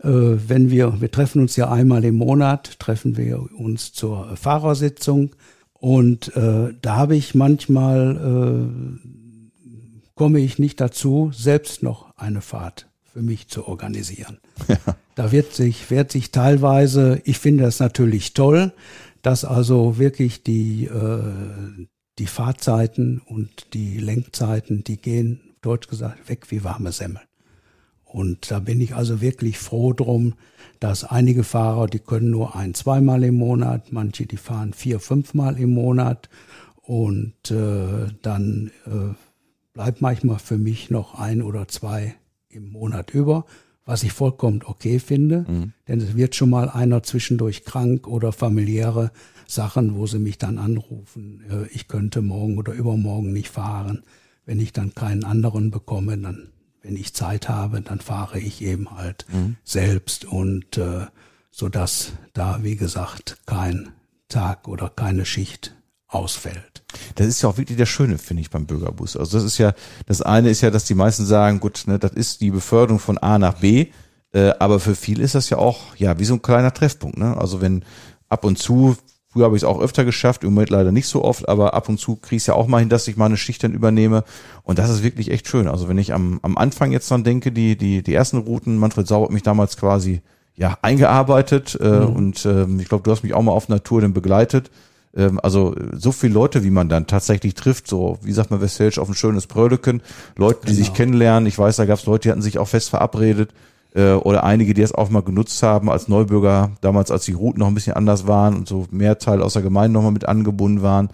wenn wir, wir treffen uns ja einmal im Monat, treffen wir uns zur Fahrersitzung und äh, da habe ich manchmal, äh, komme ich nicht dazu, selbst noch eine Fahrt für mich zu organisieren. Ja. Da wird sich, wird sich teilweise, ich finde das natürlich toll, dass also wirklich die, äh, die Fahrzeiten und die Lenkzeiten, die gehen, deutsch gesagt, weg wie warme Semmel. Und da bin ich also wirklich froh drum, dass einige Fahrer, die können nur ein, zweimal im Monat, manche, die fahren vier, fünfmal im Monat. Und äh, dann äh, bleibt manchmal für mich noch ein oder zwei im Monat über, was ich vollkommen okay finde. Mhm. Denn es wird schon mal einer zwischendurch krank oder familiäre Sachen, wo sie mich dann anrufen, äh, ich könnte morgen oder übermorgen nicht fahren. Wenn ich dann keinen anderen bekomme, dann wenn ich Zeit habe, dann fahre ich eben halt mhm. selbst und äh, so dass da wie gesagt kein Tag oder keine Schicht ausfällt.
Das ist ja auch wirklich der Schöne, finde ich, beim Bürgerbus. Also das ist ja, das eine ist ja, dass die meisten sagen, gut, ne, das ist die Beförderung von A nach B, äh, aber für viele ist das ja auch, ja, wie so ein kleiner Treffpunkt. Ne? Also wenn ab und zu Früher habe ich es auch öfter geschafft, im Moment leider nicht so oft, aber ab und zu kriege ich ja auch mal hin, dass ich mal eine Schicht dann übernehme. Und das ist wirklich echt schön. Also wenn ich am, am Anfang jetzt dann denke, die, die, die ersten Routen, Manfred Sauer hat mich damals quasi ja eingearbeitet äh, mhm. und ähm, ich glaube, du hast mich auch mal auf Natur dann begleitet. Ähm, also so viele Leute, wie man dann tatsächlich trifft, so wie sagt man Westfälisch auf ein schönes Brödeken, Leute, die genau. sich kennenlernen. Ich weiß, da gab es Leute, die hatten sich auch fest verabredet äh, oder einige, die es auch mal genutzt haben als Neubürger, damals als die Routen noch ein bisschen anders waren und so mehr Teil aus der Gemeinde nochmal mit angebunden waren.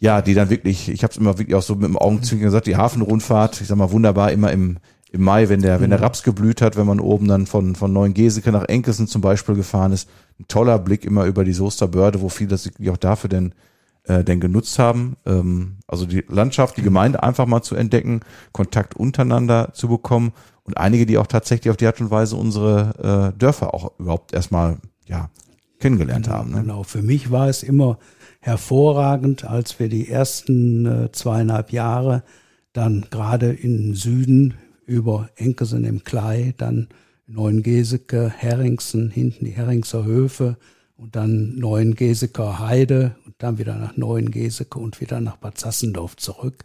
Ja, die dann wirklich, ich habe es immer wirklich auch so mit dem Augenzwinkern gesagt, die Hafenrundfahrt, ich sag mal wunderbar, immer im, im Mai, wenn der, wenn der Raps geblüht hat, wenn man oben dann von, von Neuengeseke nach Enkelsen zum Beispiel gefahren ist, ein toller Blick immer über die Soester Börde, wo viele das wirklich auch dafür denn, äh, denn genutzt haben. Ähm, also die Landschaft, die Gemeinde einfach mal zu entdecken, Kontakt untereinander zu bekommen und einige, die auch tatsächlich auf die Art und Weise unsere äh, Dörfer auch überhaupt erstmal ja kennengelernt
genau,
haben. Ne?
Genau, für mich war es immer hervorragend, als wir die ersten äh, zweieinhalb Jahre dann gerade im Süden über Enkesen im Klei, dann Neuengeseke, Herringsen, hinten die Herringser Höfe und dann Neuengeseker Heide dann wieder nach Neuengeseke und wieder nach Bad Sassendorf zurück.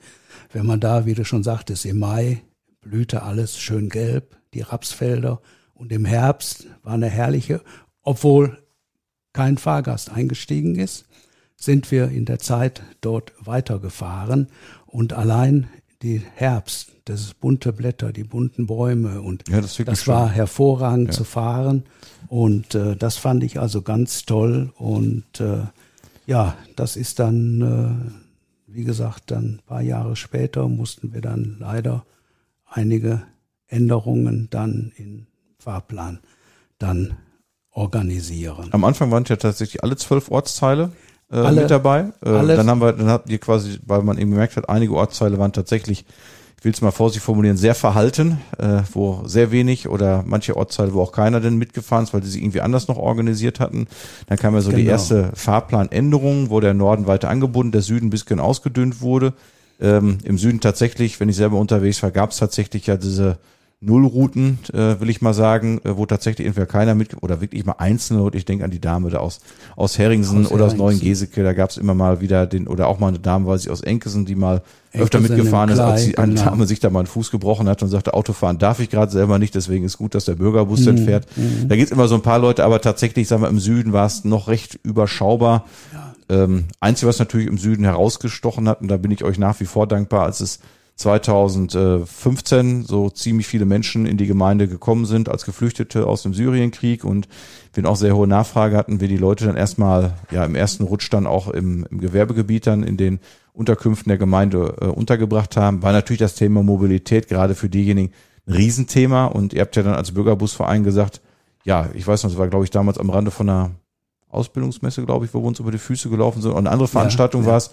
Wenn man da, wie du schon sagtest, im Mai blühte alles schön gelb, die Rapsfelder. Und im Herbst war eine herrliche, obwohl kein Fahrgast eingestiegen ist, sind wir in der Zeit dort weitergefahren und allein die Herbst, das bunte Blätter, die bunten Bäume und ja, das, das war hervorragend ja. zu fahren und äh, das fand ich also ganz toll und äh, ja, das ist dann, äh, wie gesagt, dann ein paar Jahre später mussten wir dann leider einige Änderungen dann im Fahrplan dann organisieren.
Am Anfang waren ja tatsächlich alle zwölf Ortsteile äh, alle, mit dabei. Äh, dann haben wir, dann habt ihr quasi, weil man eben gemerkt hat, einige Ortsteile waren tatsächlich ich will es mal vorsichtig formulieren, sehr verhalten, äh, wo sehr wenig oder manche Ortsteile, wo auch keiner denn mitgefahren ist, weil die sich irgendwie anders noch organisiert hatten. Dann kam ja so genau. die erste Fahrplanänderung, wo der Norden weiter angebunden, der Süden ein bisschen ausgedünnt wurde. Ähm, Im Süden tatsächlich, wenn ich selber unterwegs war, gab es tatsächlich ja diese Nullrouten, äh, will ich mal sagen, äh, wo tatsächlich entweder keiner mit oder wirklich mal einzelne, und ich denke an die Dame da aus, aus Herringsen aus oder aus Neuengeseke, da gab es immer mal wieder den, oder auch mal eine Dame, weiß ich, aus Enkesen, die mal Enkesen öfter mitgefahren ist, als die, eine genau. Dame sich da mal einen Fuß gebrochen hat und sagte, Autofahren darf ich gerade selber nicht, deswegen ist gut, dass der Bürgerbus mhm. dann fährt. Mhm. Da gibt's immer so ein paar Leute, aber tatsächlich, sagen wir, im Süden war es noch recht überschaubar. Ja. Ähm, Einzige, was natürlich im Süden herausgestochen hat, und da bin ich euch nach wie vor dankbar, als es 2015 so ziemlich viele Menschen in die Gemeinde gekommen sind als Geflüchtete aus dem Syrienkrieg und wir auch sehr hohe Nachfrage hatten, wir die Leute dann erstmal ja im ersten Rutsch dann auch im, im Gewerbegebiet dann in den Unterkünften der Gemeinde äh, untergebracht haben, war natürlich das Thema Mobilität gerade für diejenigen ein Riesenthema und ihr habt ja dann als Bürgerbusverein gesagt, ja, ich weiß noch, das war glaube ich damals am Rande von einer Ausbildungsmesse, glaube ich, wo wir uns über die Füße gelaufen sind. Und eine andere Veranstaltung ja, ja. war es,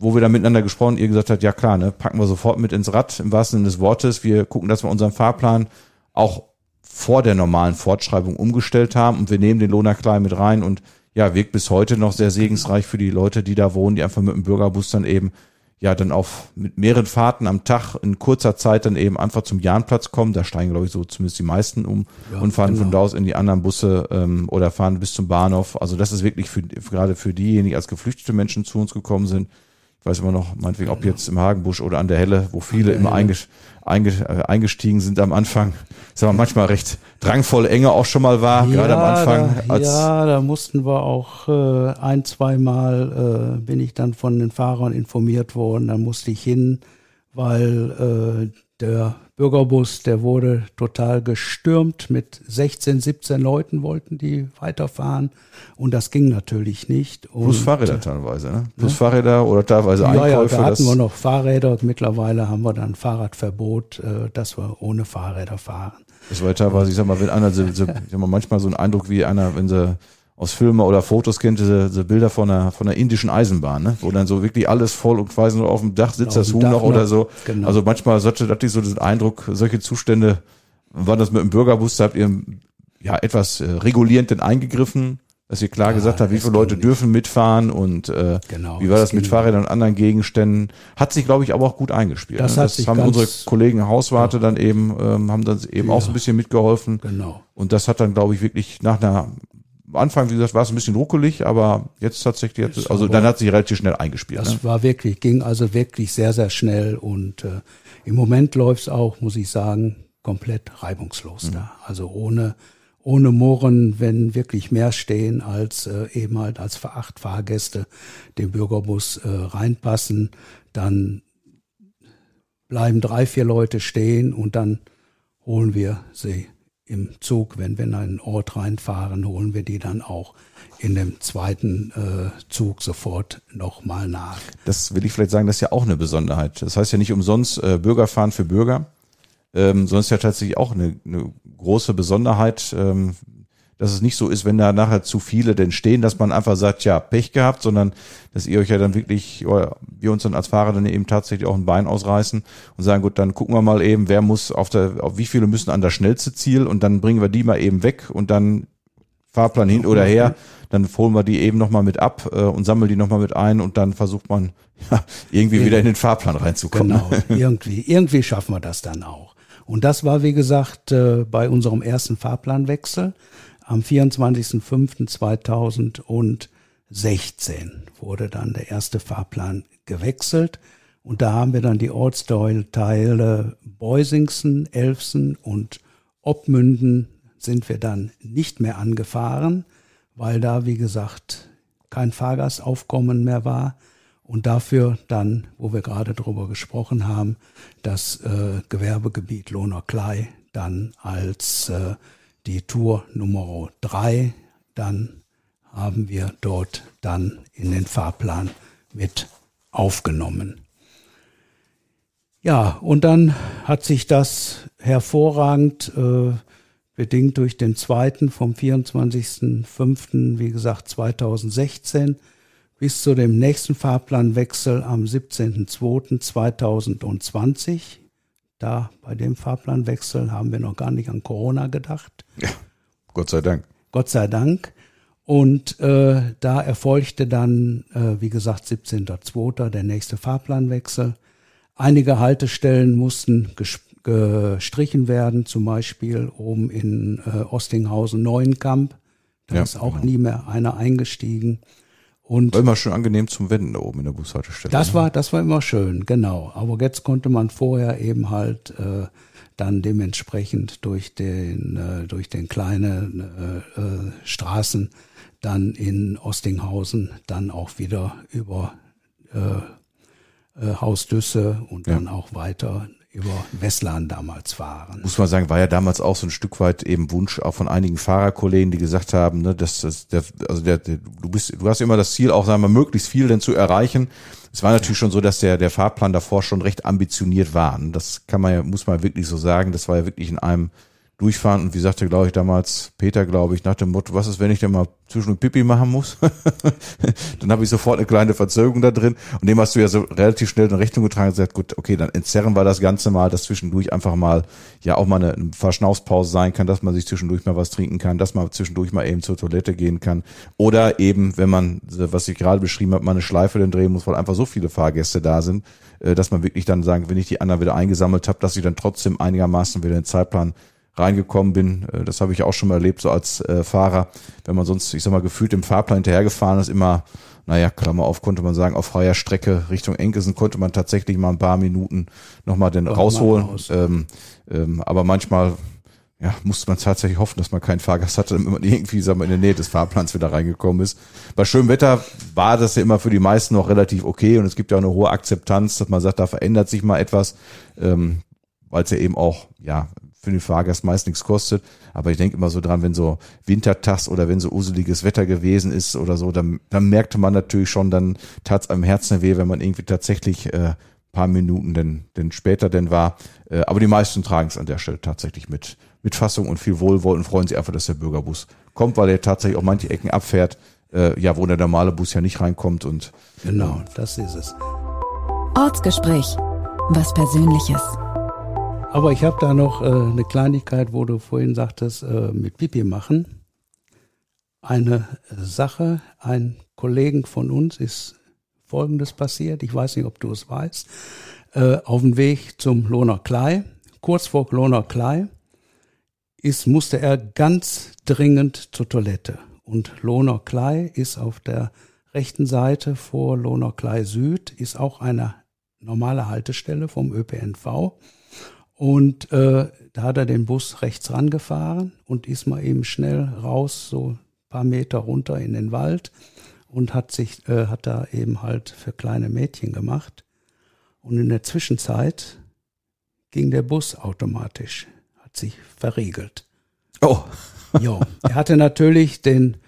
wo wir da miteinander gesprochen, ihr gesagt habt, ja klar, ne, packen wir sofort mit ins Rad, im wahrsten Sinne des Wortes. Wir gucken, dass wir unseren Fahrplan auch vor der normalen Fortschreibung umgestellt haben und wir nehmen den Lohner Klein mit rein und ja, wirkt bis heute noch sehr segensreich für die Leute, die da wohnen, die einfach mit dem Bürgerbus dann eben ja dann auf mit mehreren Fahrten am Tag in kurzer Zeit dann eben einfach zum Jahnplatz kommen. Da steigen, glaube ich, so zumindest die meisten um ja, und fahren genau. von da aus in die anderen Busse ähm, oder fahren bis zum Bahnhof. Also das ist wirklich für, gerade für diejenigen, die als geflüchtete Menschen zu uns gekommen sind, ich weiß immer noch, meinetwegen, ob jetzt im Hagenbusch oder an der Helle, wo viele immer äh, eingestiegen sind am Anfang, sagen wir manchmal recht drangvoll enge auch schon mal war, ja, gerade am Anfang.
Da, ja, da mussten wir auch äh, ein, zweimal äh, bin ich dann von den Fahrern informiert worden, da musste ich hin, weil äh, der Bürgerbus, der wurde total gestürmt. Mit 16, 17 Leuten wollten die weiterfahren. Und das ging natürlich nicht. Und,
Plus Fahrräder teilweise, ne? Plus ja? Fahrräder oder teilweise
ja,
Einkäufe.
Ja, da hatten wir noch Fahrräder. Mittlerweile haben wir dann Fahrradverbot, äh, dass wir ohne Fahrräder fahren.
Das war teilweise, ich sag mal, wenn einer, so, so, ich sag mal, manchmal so ein Eindruck wie einer, wenn sie aus Filmen oder Fotos kennt, diese, diese Bilder von einer, von einer indischen Eisenbahn, ne? wo dann so wirklich alles voll und quasi nur auf dem Dach sitzt das Huhn noch oder so. Genau. Also manchmal hatte, hatte ich so den Eindruck, solche Zustände, waren das mit dem Bürgerbus, da habt ihr ja etwas äh, regulierend denn eingegriffen, dass ihr klar ja, gesagt habt, wie viele Leute dürfen mitfahren und äh, genau, wie war das mit Fahrrädern und anderen Gegenständen. Hat sich, glaube ich, aber auch gut eingespielt.
Das, ne? das
haben unsere Kollegen Hauswarte ja. dann eben, ähm, haben dann eben ja. auch so ein bisschen mitgeholfen.
Genau.
Und das hat dann, glaube ich, wirklich nach einer Anfang, wie gesagt, war es ein bisschen ruckelig, aber jetzt tatsächlich, jetzt, also dann hat sich relativ schnell eingespielt.
Das ne? war wirklich, ging also wirklich sehr, sehr schnell und äh, im Moment läuft es auch, muss ich sagen, komplett reibungslos mhm. da. Also ohne, ohne Murren, wenn wirklich mehr stehen als äh, eben halt als acht Fahrgäste den Bürgerbus äh, reinpassen, dann bleiben drei, vier Leute stehen und dann holen wir sie im Zug, wenn wir in einen Ort reinfahren, holen wir die dann auch in dem zweiten äh, Zug sofort nochmal nach.
Das will ich vielleicht sagen, das ist ja auch eine Besonderheit. Das heißt ja nicht umsonst äh, Bürgerfahren für Bürger, ähm, sondern ist ja tatsächlich auch eine, eine große Besonderheit, ähm, dass es nicht so ist, wenn da nachher zu viele denn stehen, dass man einfach sagt, ja, Pech gehabt, sondern dass ihr euch ja dann wirklich, wir uns dann als Fahrer dann eben tatsächlich auch ein Bein ausreißen und sagen, gut, dann gucken wir mal eben, wer muss auf der, auf wie viele müssen an das schnellste Ziel und dann bringen wir die mal eben weg und dann Fahrplan hin oder her, dann holen wir die eben nochmal mit ab äh, und sammeln die nochmal mit ein und dann versucht man ja, irgendwie ja. wieder in den Fahrplan reinzukommen.
Genau, irgendwie, irgendwie schaffen wir das dann auch. Und das war, wie gesagt, äh, bei unserem ersten Fahrplanwechsel am 24.05.2016 wurde dann der erste Fahrplan gewechselt. Und da haben wir dann die Ortsteile Beusingsen, Elfsen und Obmünden sind wir dann nicht mehr angefahren, weil da, wie gesagt, kein Fahrgastaufkommen mehr war. Und dafür dann, wo wir gerade drüber gesprochen haben, das äh, Gewerbegebiet Lohner Klei dann als äh, die Tour Nummer drei. Dann haben wir dort dann in den Fahrplan mit aufgenommen. Ja, und dann hat sich das hervorragend äh, bedingt durch den zweiten vom 24.05. wie gesagt 2016 bis zu dem nächsten Fahrplanwechsel am 17.02.2020 da bei dem Fahrplanwechsel haben wir noch gar nicht an Corona gedacht.
Ja, Gott sei Dank.
Gott sei Dank. Und äh, da erfolgte dann, äh, wie gesagt, 17.02. der nächste Fahrplanwechsel. Einige Haltestellen mussten gestrichen werden, zum Beispiel oben in äh, Ostinghausen Neuenkamp. Da ja, ist auch genau. nie mehr einer eingestiegen.
Und war immer schön angenehm zum Wenden da oben in der Bushaltestelle.
Das ne? war, das war immer schön, genau. Aber jetzt konnte man vorher eben halt äh, dann dementsprechend durch den äh, durch den kleinen äh, äh, Straßen dann in Ostinghausen dann auch wieder über äh, äh, Haus Düsse und ja. dann auch weiter über Westland damals fahren.
Muss man sagen, war ja damals auch so ein Stück weit eben Wunsch auch von einigen Fahrerkollegen, die gesagt haben, ne, dass das der, also der, der, du bist, du hast immer das Ziel, auch sagen wir möglichst viel denn zu erreichen. Es war natürlich schon so, dass der der Fahrplan davor schon recht ambitioniert war. Das kann man ja, muss man wirklich so sagen. Das war ja wirklich in einem durchfahren. Und wie sagte, glaube ich, damals Peter, glaube ich, nach dem Motto, was ist, wenn ich denn mal zwischen Pipi machen muss? *laughs* dann habe ich sofort eine kleine Verzögerung da drin. Und dem hast du ja so relativ schnell in Rechnung getragen und gesagt, gut, okay, dann entzerren wir das Ganze mal, dass zwischendurch einfach mal ja auch mal eine, eine Verschnaufspause sein kann, dass man sich zwischendurch mal was trinken kann, dass man zwischendurch mal eben zur Toilette gehen kann. Oder eben, wenn man, was ich gerade beschrieben habe, mal eine Schleife dann drehen muss, weil einfach so viele Fahrgäste da sind, äh, dass man wirklich dann sagen, wenn ich die anderen wieder eingesammelt habe, dass ich dann trotzdem einigermaßen wieder den Zeitplan reingekommen bin. Äh, das habe ich auch schon mal erlebt, so als äh, Fahrer. Wenn man sonst, ich sag mal, gefühlt im Fahrplan hinterhergefahren ist, immer, naja, Klammer auf, konnte man sagen, auf freier Strecke Richtung Enkesen konnte man tatsächlich mal ein paar Minuten nochmal den rausholen. Raus. Ähm, ähm, aber manchmal ja, musste man tatsächlich hoffen, dass man keinen Fahrgast hatte, damit man irgendwie sagen wir, in der Nähe des Fahrplans wieder reingekommen ist. Bei schönem Wetter war das ja immer für die meisten noch relativ okay und es gibt ja auch eine hohe Akzeptanz, dass man sagt, da verändert sich mal etwas, ähm, weil es ja eben auch ja für den Fahrgast meist nichts kostet. Aber ich denke immer so dran, wenn so Wintertags oder wenn so useliges Wetter gewesen ist oder so, dann, dann merkte man natürlich schon, dann tat es am Herzen weh, wenn man irgendwie tatsächlich äh, paar Minuten denn, denn später denn war. Äh, aber die meisten tragen es an der Stelle tatsächlich mit, mit Fassung und viel Wohlwollen und freuen sich einfach, dass der Bürgerbus kommt, weil er tatsächlich auch manche Ecken abfährt, äh, ja, wo der normale Bus ja nicht reinkommt und
genau, das ist es.
Ortsgespräch. Was Persönliches.
Aber ich habe da noch äh, eine Kleinigkeit, wo du vorhin sagtest, äh, mit Pipi machen. Eine Sache, ein Kollegen von uns ist Folgendes passiert. Ich weiß nicht, ob du es weißt. Äh, auf dem Weg zum Lohner Klei, kurz vor Lohner Klei, ist, musste er ganz dringend zur Toilette. Und Lohner Klei ist auf der rechten Seite vor Lohner Klei Süd, ist auch eine normale Haltestelle vom ÖPNV. Und äh, da hat er den Bus rechts rangefahren und ist mal eben schnell raus, so ein paar Meter runter in den Wald und hat sich, äh, hat da eben halt für kleine Mädchen gemacht. Und in der Zwischenzeit ging der Bus automatisch, hat sich verriegelt.
Oh. *laughs*
ja, er hatte natürlich den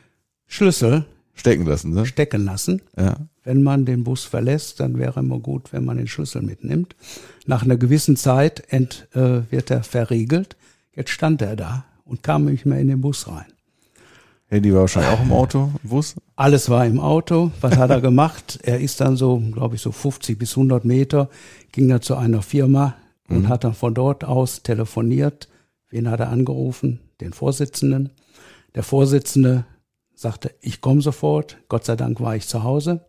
Schlüssel
stecken lassen, ne?
Stecken lassen.
Ja.
Wenn man den Bus verlässt, dann wäre immer gut, wenn man den Schlüssel mitnimmt. Nach einer gewissen Zeit ent, äh, wird er verriegelt. Jetzt stand er da und kam nicht mehr in den Bus rein.
Handy war wahrscheinlich auch im Auto, im Bus?
Alles war im Auto. Was hat er gemacht? Er ist dann so, glaube ich, so 50 bis 100 Meter, ging er zu einer Firma und mhm. hat dann von dort aus telefoniert. Wen hat er angerufen? Den Vorsitzenden. Der Vorsitzende sagte, ich komme sofort. Gott sei Dank war ich zu Hause.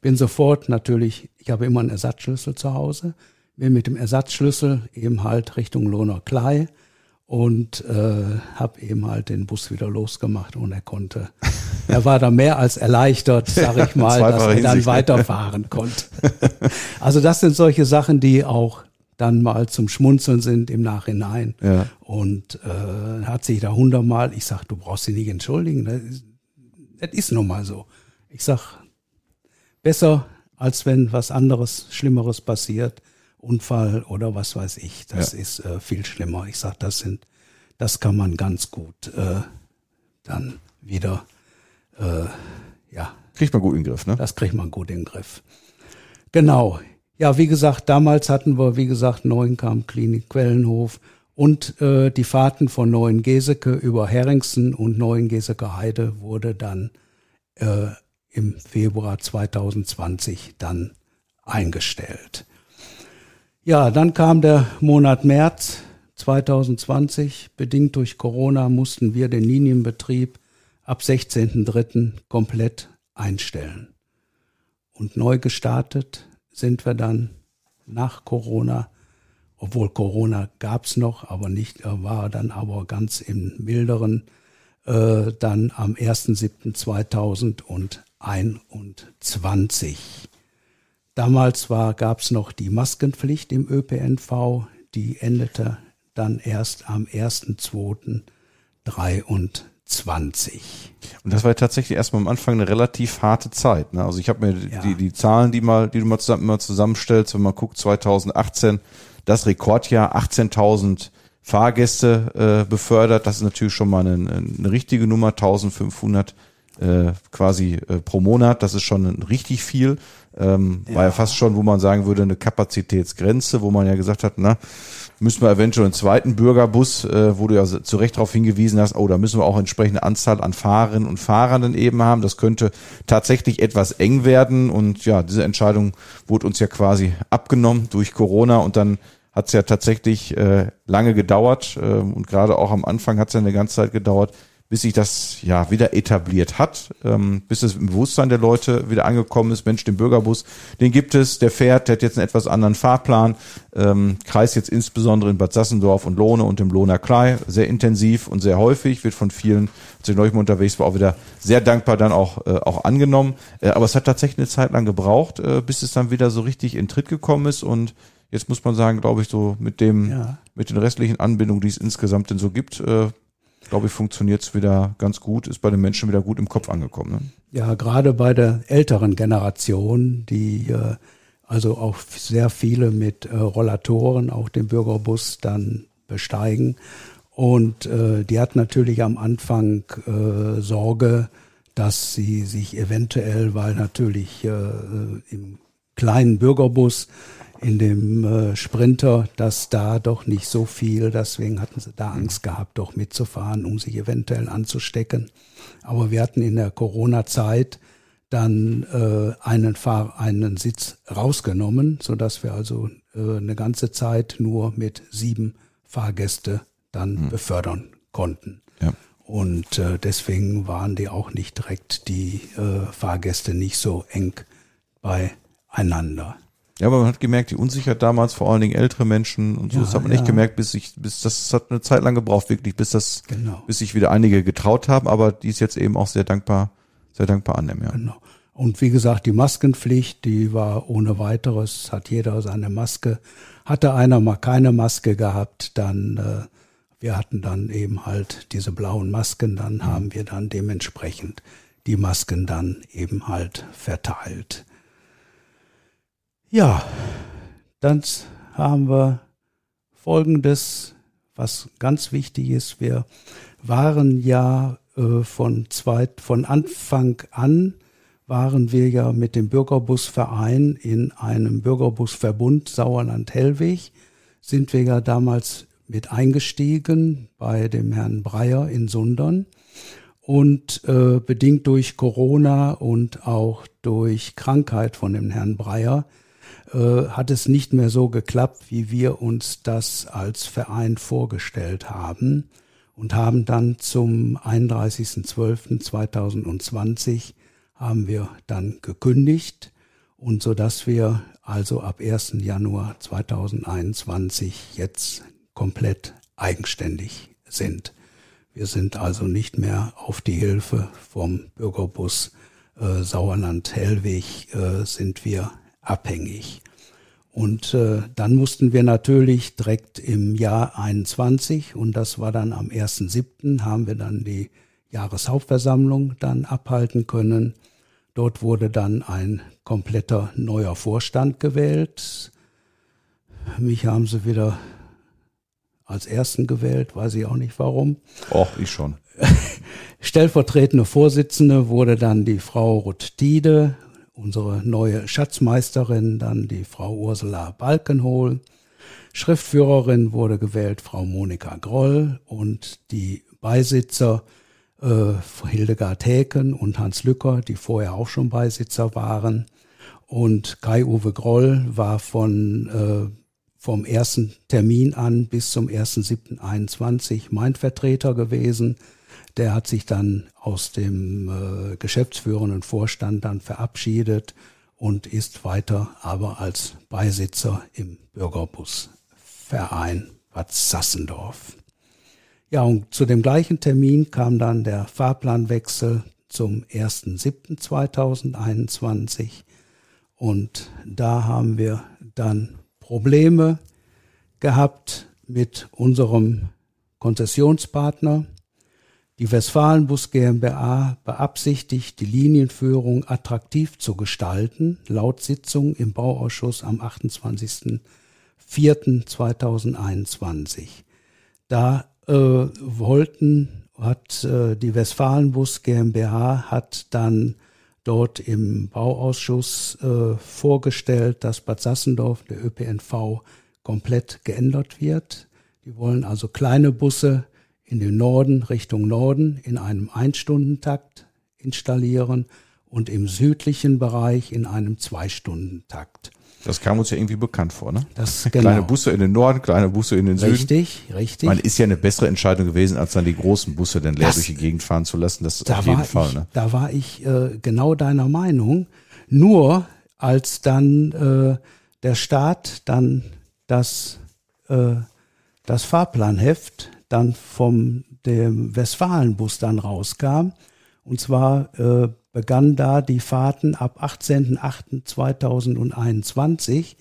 Bin sofort natürlich, ich habe immer einen Ersatzschlüssel zu Hause, bin mit dem Ersatzschlüssel eben halt Richtung Lohner Klei und äh, habe eben halt den Bus wieder losgemacht und er konnte, *laughs* er war da mehr als erleichtert, *laughs* sag ich mal, dass er dann weiterfahren *laughs* konnte. also das sind solche Sachen, die auch dann mal zum Schmunzeln sind im Nachhinein.
Ja.
Und äh, hat sich da hundertmal, ich sag, du brauchst dich nicht entschuldigen, das ist, nun mal so. Ich sag, besser, als wenn was anderes, Schlimmeres passiert. Unfall oder was weiß ich. Das ja. ist äh, viel schlimmer. Ich sag, das sind, das kann man ganz gut äh, dann wieder, äh, ja.
Kriegt man gut in den Griff, ne?
Das kriegt man gut in den Griff. Genau. Ja, wie gesagt, damals hatten wir, wie gesagt, Neuenkamp, Klinik, Quellenhof und äh, die Fahrten von Neuengeseke über Herringsen und Neuengeseke Heide wurde dann äh, im Februar 2020 dann eingestellt. Ja, dann kam der Monat März 2020. Bedingt durch Corona mussten wir den Linienbetrieb ab 16.03. komplett einstellen. Und neu gestartet sind wir dann nach Corona, obwohl Corona gab's noch, aber nicht, war dann aber ganz im milderen, äh, dann am 1.7.2021. Damals war, gab's noch die Maskenpflicht im ÖPNV, die endete dann erst am 1.2.23. 20.
Und das war tatsächlich erstmal am Anfang eine relativ harte Zeit. Ne? Also ich habe mir ja. die, die Zahlen, die mal, die du mal, zusammen, mal zusammenstellst, wenn man guckt, 2018, das Rekordjahr, 18.000 Fahrgäste äh, befördert. Das ist natürlich schon mal eine, eine richtige Nummer, 1500 äh, quasi äh, pro Monat. Das ist schon richtig viel. Ähm, ja. War ja fast schon, wo man sagen würde, eine Kapazitätsgrenze, wo man ja gesagt hat, na, müssen wir eventuell einen zweiten Bürgerbus, äh, wo du ja zu Recht darauf hingewiesen hast, oh, da müssen wir auch entsprechende Anzahl an Fahrerinnen und Fahrern eben haben. Das könnte tatsächlich etwas eng werden. Und ja, diese Entscheidung wurde uns ja quasi abgenommen durch Corona und dann hat es ja tatsächlich äh, lange gedauert äh, und gerade auch am Anfang hat es ja eine ganze Zeit gedauert, bis sich das ja wieder etabliert hat, ähm, bis es im Bewusstsein der Leute wieder angekommen ist. Mensch, den Bürgerbus, den gibt es, der fährt, der hat jetzt einen etwas anderen Fahrplan. Ähm, Kreis jetzt insbesondere in Bad Sassendorf und Lohne und im Lohner Klei sehr intensiv und sehr häufig, wird von vielen, als ich neulich mal unterwegs war, auch wieder sehr dankbar dann auch, äh, auch angenommen. Äh, aber es hat tatsächlich eine Zeit lang gebraucht, äh, bis es dann wieder so richtig in Tritt gekommen ist und Jetzt muss man sagen, glaube ich, so mit dem, ja. mit den restlichen Anbindungen, die es insgesamt denn so gibt, äh, glaube ich, funktioniert es wieder ganz gut, ist bei den Menschen wieder gut im Kopf angekommen. Ne?
Ja, gerade bei der älteren Generation, die äh, also auch sehr viele mit äh, Rollatoren auch den Bürgerbus dann besteigen. Und äh, die hat natürlich am Anfang äh, Sorge, dass sie sich eventuell, weil natürlich äh, im kleinen Bürgerbus in dem äh, Sprinter, dass da doch nicht so viel, deswegen hatten sie da Angst gehabt, doch mitzufahren, um sich eventuell anzustecken. Aber wir hatten in der Corona-Zeit dann äh, einen, Fahr einen Sitz rausgenommen, so dass wir also äh, eine ganze Zeit nur mit sieben Fahrgäste dann hm. befördern konnten. Ja. Und äh, deswegen waren die auch nicht direkt die äh, Fahrgäste nicht so eng beieinander.
Ja, aber man hat gemerkt, die Unsicherheit damals, vor allen Dingen ältere Menschen und so, ja, das hat man ja. echt gemerkt, bis ich, bis das hat eine Zeit lang gebraucht, wirklich, bis das, genau. bis sich wieder einige getraut haben, aber die ist jetzt eben auch sehr dankbar, sehr dankbar annehmen, ja. Genau.
Und wie gesagt, die Maskenpflicht, die war ohne weiteres, hat jeder seine Maske. Hatte einer mal keine Maske gehabt, dann, äh, wir hatten dann eben halt diese blauen Masken, dann mhm. haben wir dann dementsprechend die Masken dann eben halt verteilt. Ja, dann haben wir Folgendes, was ganz wichtig ist. Wir waren ja äh, von, zweit, von Anfang an waren wir ja mit dem Bürgerbusverein in einem Bürgerbusverbund Sauerland-Hellwig, sind wir ja damals mit eingestiegen bei dem Herrn Breyer in Sundern. Und äh, bedingt durch Corona und auch durch Krankheit von dem Herrn Breyer hat es nicht mehr so geklappt, wie wir uns das als Verein vorgestellt haben und haben dann zum 31.12.2020 haben wir dann gekündigt und so dass wir also ab 1. Januar 2021 jetzt komplett eigenständig sind. Wir sind also nicht mehr auf die Hilfe vom Bürgerbus äh, Sauerland-Hellwig äh, sind wir abhängig. Und äh, dann mussten wir natürlich direkt im Jahr 21 und das war dann am 1.7. haben wir dann die Jahreshauptversammlung dann abhalten können. Dort wurde dann ein kompletter neuer Vorstand gewählt. Mich haben sie wieder als ersten gewählt, weiß ich auch nicht warum.
Och, ich schon. *laughs*
Stellvertretende Vorsitzende wurde dann die Frau Ruth Tiede unsere neue Schatzmeisterin, dann die Frau Ursula Balkenhol. Schriftführerin wurde gewählt Frau Monika Groll und die Beisitzer äh, Hildegard Häken und Hans Lücker, die vorher auch schon Beisitzer waren. Und Kai-Uwe Groll war von äh, vom ersten Termin an bis zum 1.7.21 mein Vertreter gewesen. Der hat sich dann aus dem äh, geschäftsführenden Vorstand dann verabschiedet und ist weiter aber als Beisitzer im Bürgerbusverein Bad Sassendorf. Ja, und zu dem gleichen Termin kam dann der Fahrplanwechsel zum 1.7.2021 und da haben wir dann Probleme gehabt mit unserem Konzessionspartner. Die Westfalenbus GmbH beabsichtigt, die Linienführung attraktiv zu gestalten, laut Sitzung im Bauausschuss am 28.04.2021. Da äh, wollten, hat äh, die Westfalenbus GmbH hat dann dort im Bauausschuss äh, vorgestellt, dass Bad Sassendorf, der ÖPNV, komplett geändert wird. Die wollen also kleine Busse in den Norden, Richtung Norden, in einem Einstundentakt installieren und im südlichen Bereich in einem Zweistundentakt.
Das kam uns ja irgendwie bekannt vor, ne?
Das, *laughs*
genau. Kleine Busse in den Norden, kleine Busse in den Süden.
Richtig, richtig.
Man ist ja eine bessere Entscheidung gewesen, als dann die großen Busse dann leer das, durch die Gegend fahren zu lassen. Das
da
auf jeden
Fall. Ich, ne? Da war ich äh, genau deiner Meinung. Nur als dann äh, der Staat dann das, äh, das Fahrplanheft dann vom dem Westfalenbus dann rauskam, und zwar äh, begann da die Fahrten ab 18.08.2021.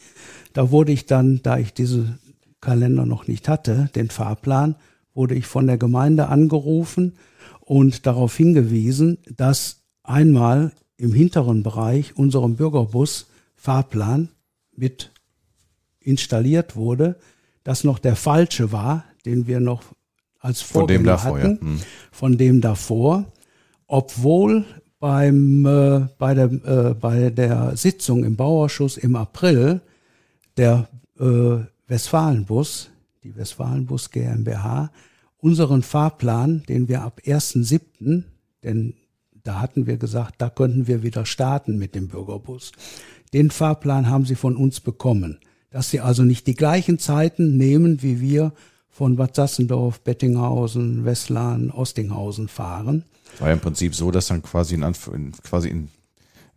Da wurde ich dann, da ich diese Kalender noch nicht hatte, den Fahrplan, wurde ich von der Gemeinde angerufen und darauf hingewiesen, dass einmal im hinteren Bereich unserem Bürgerbus Fahrplan mit installiert wurde, das noch der falsche war, den wir noch als Vorgänger
von dem davor,
hatten,
ja. hm.
von dem davor, obwohl beim, äh, bei, der, äh, bei der Sitzung im Bauausschuss im April der äh, Westfalenbus, die Westfalenbus GmbH, unseren Fahrplan, den wir ab 1.7., denn da hatten wir gesagt, da könnten wir wieder starten mit dem Bürgerbus. Den Fahrplan haben sie von uns bekommen. Dass sie also nicht die gleichen Zeiten nehmen, wie wir von Bad Sassendorf, Bettinghausen, Westlan, Ostinghausen fahren,
war ja im Prinzip so, dass dann quasi in, quasi in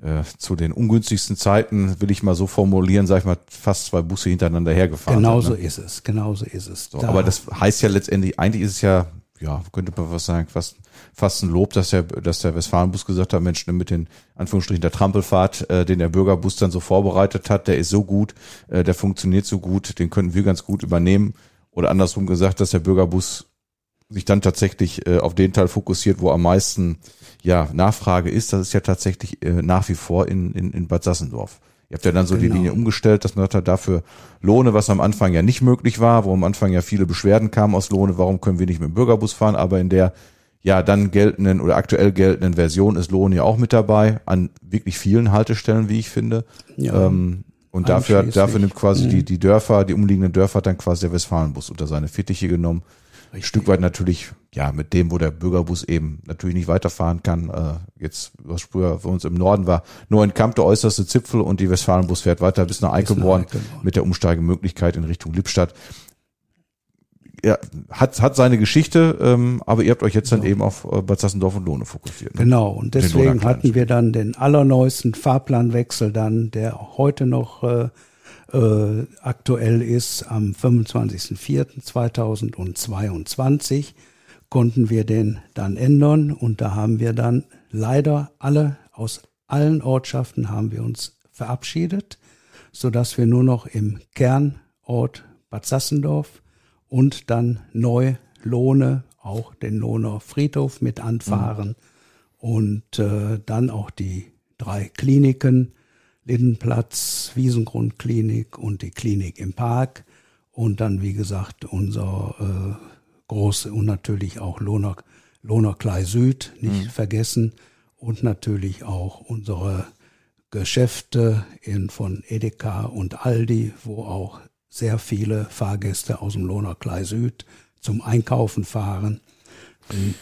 äh, zu den ungünstigsten Zeiten, will ich mal so formulieren, sag ich mal, fast zwei Busse hintereinander hergefahren
Genau
sind,
so ist es, genau so ist es.
So, da aber das heißt ja letztendlich, eigentlich ist es ja, ja, könnte man was sagen, fast, fast ein Lob, dass der, dass der Westfalenbus gesagt hat, Mensch, mit den Anführungsstrichen der Trampelfahrt, äh, den der Bürgerbus dann so vorbereitet hat, der ist so gut, äh, der funktioniert so gut, den könnten wir ganz gut übernehmen. Oder andersrum gesagt, dass der Bürgerbus sich dann tatsächlich äh, auf den Teil fokussiert, wo am meisten ja Nachfrage ist. Das ist ja tatsächlich äh, nach wie vor in, in, in Bad Sassendorf. Ihr habt ja dann so genau. die Linie umgestellt, dass man sagt, dafür Lohne, was am Anfang ja nicht möglich war, wo am Anfang ja viele Beschwerden kamen aus Lohne, warum können wir nicht mit dem Bürgerbus fahren, aber in der ja dann geltenden oder aktuell geltenden Version ist Lohne ja auch mit dabei, an wirklich vielen Haltestellen, wie ich finde. Ja. Ähm, und dafür, dafür nimmt quasi mhm. die, die Dörfer, die umliegenden Dörfer hat dann quasi der Westfalenbus unter seine Fittiche genommen. Richtig. Stück weit natürlich, ja, mit dem, wo der Bürgerbus eben natürlich nicht weiterfahren kann. Äh, jetzt, was früher für uns im Norden war, nur in Kamp der äußerste Zipfel und die Westfalenbus fährt weiter bis nach Eickelborn mit der Umsteigemöglichkeit in Richtung Lippstadt. Ja, hat, hat seine Geschichte, ähm, aber ihr habt euch jetzt genau. dann eben auf äh, Bad Sassendorf und Lohne fokussiert.
Ne? Genau, und deswegen hatten wir dann den allerneuesten Fahrplanwechsel dann, der heute noch äh, äh, aktuell ist, am 25.04.2022 konnten wir den dann ändern und da haben wir dann leider alle aus allen Ortschaften haben wir uns verabschiedet, so dass wir nur noch im Kernort Bad Sassendorf und dann neu Lohne, auch den Lohner Friedhof mit anfahren mhm. und äh, dann auch die drei Kliniken Lindenplatz, Wiesengrundklinik und die Klinik im Park. Und dann, wie gesagt, unser äh, große und natürlich auch Lohner, Lohner Klei Süd nicht mhm. vergessen. Und natürlich auch unsere Geschäfte in, von Edeka und Aldi, wo auch sehr viele Fahrgäste aus dem Lohner Klei Süd zum Einkaufen fahren,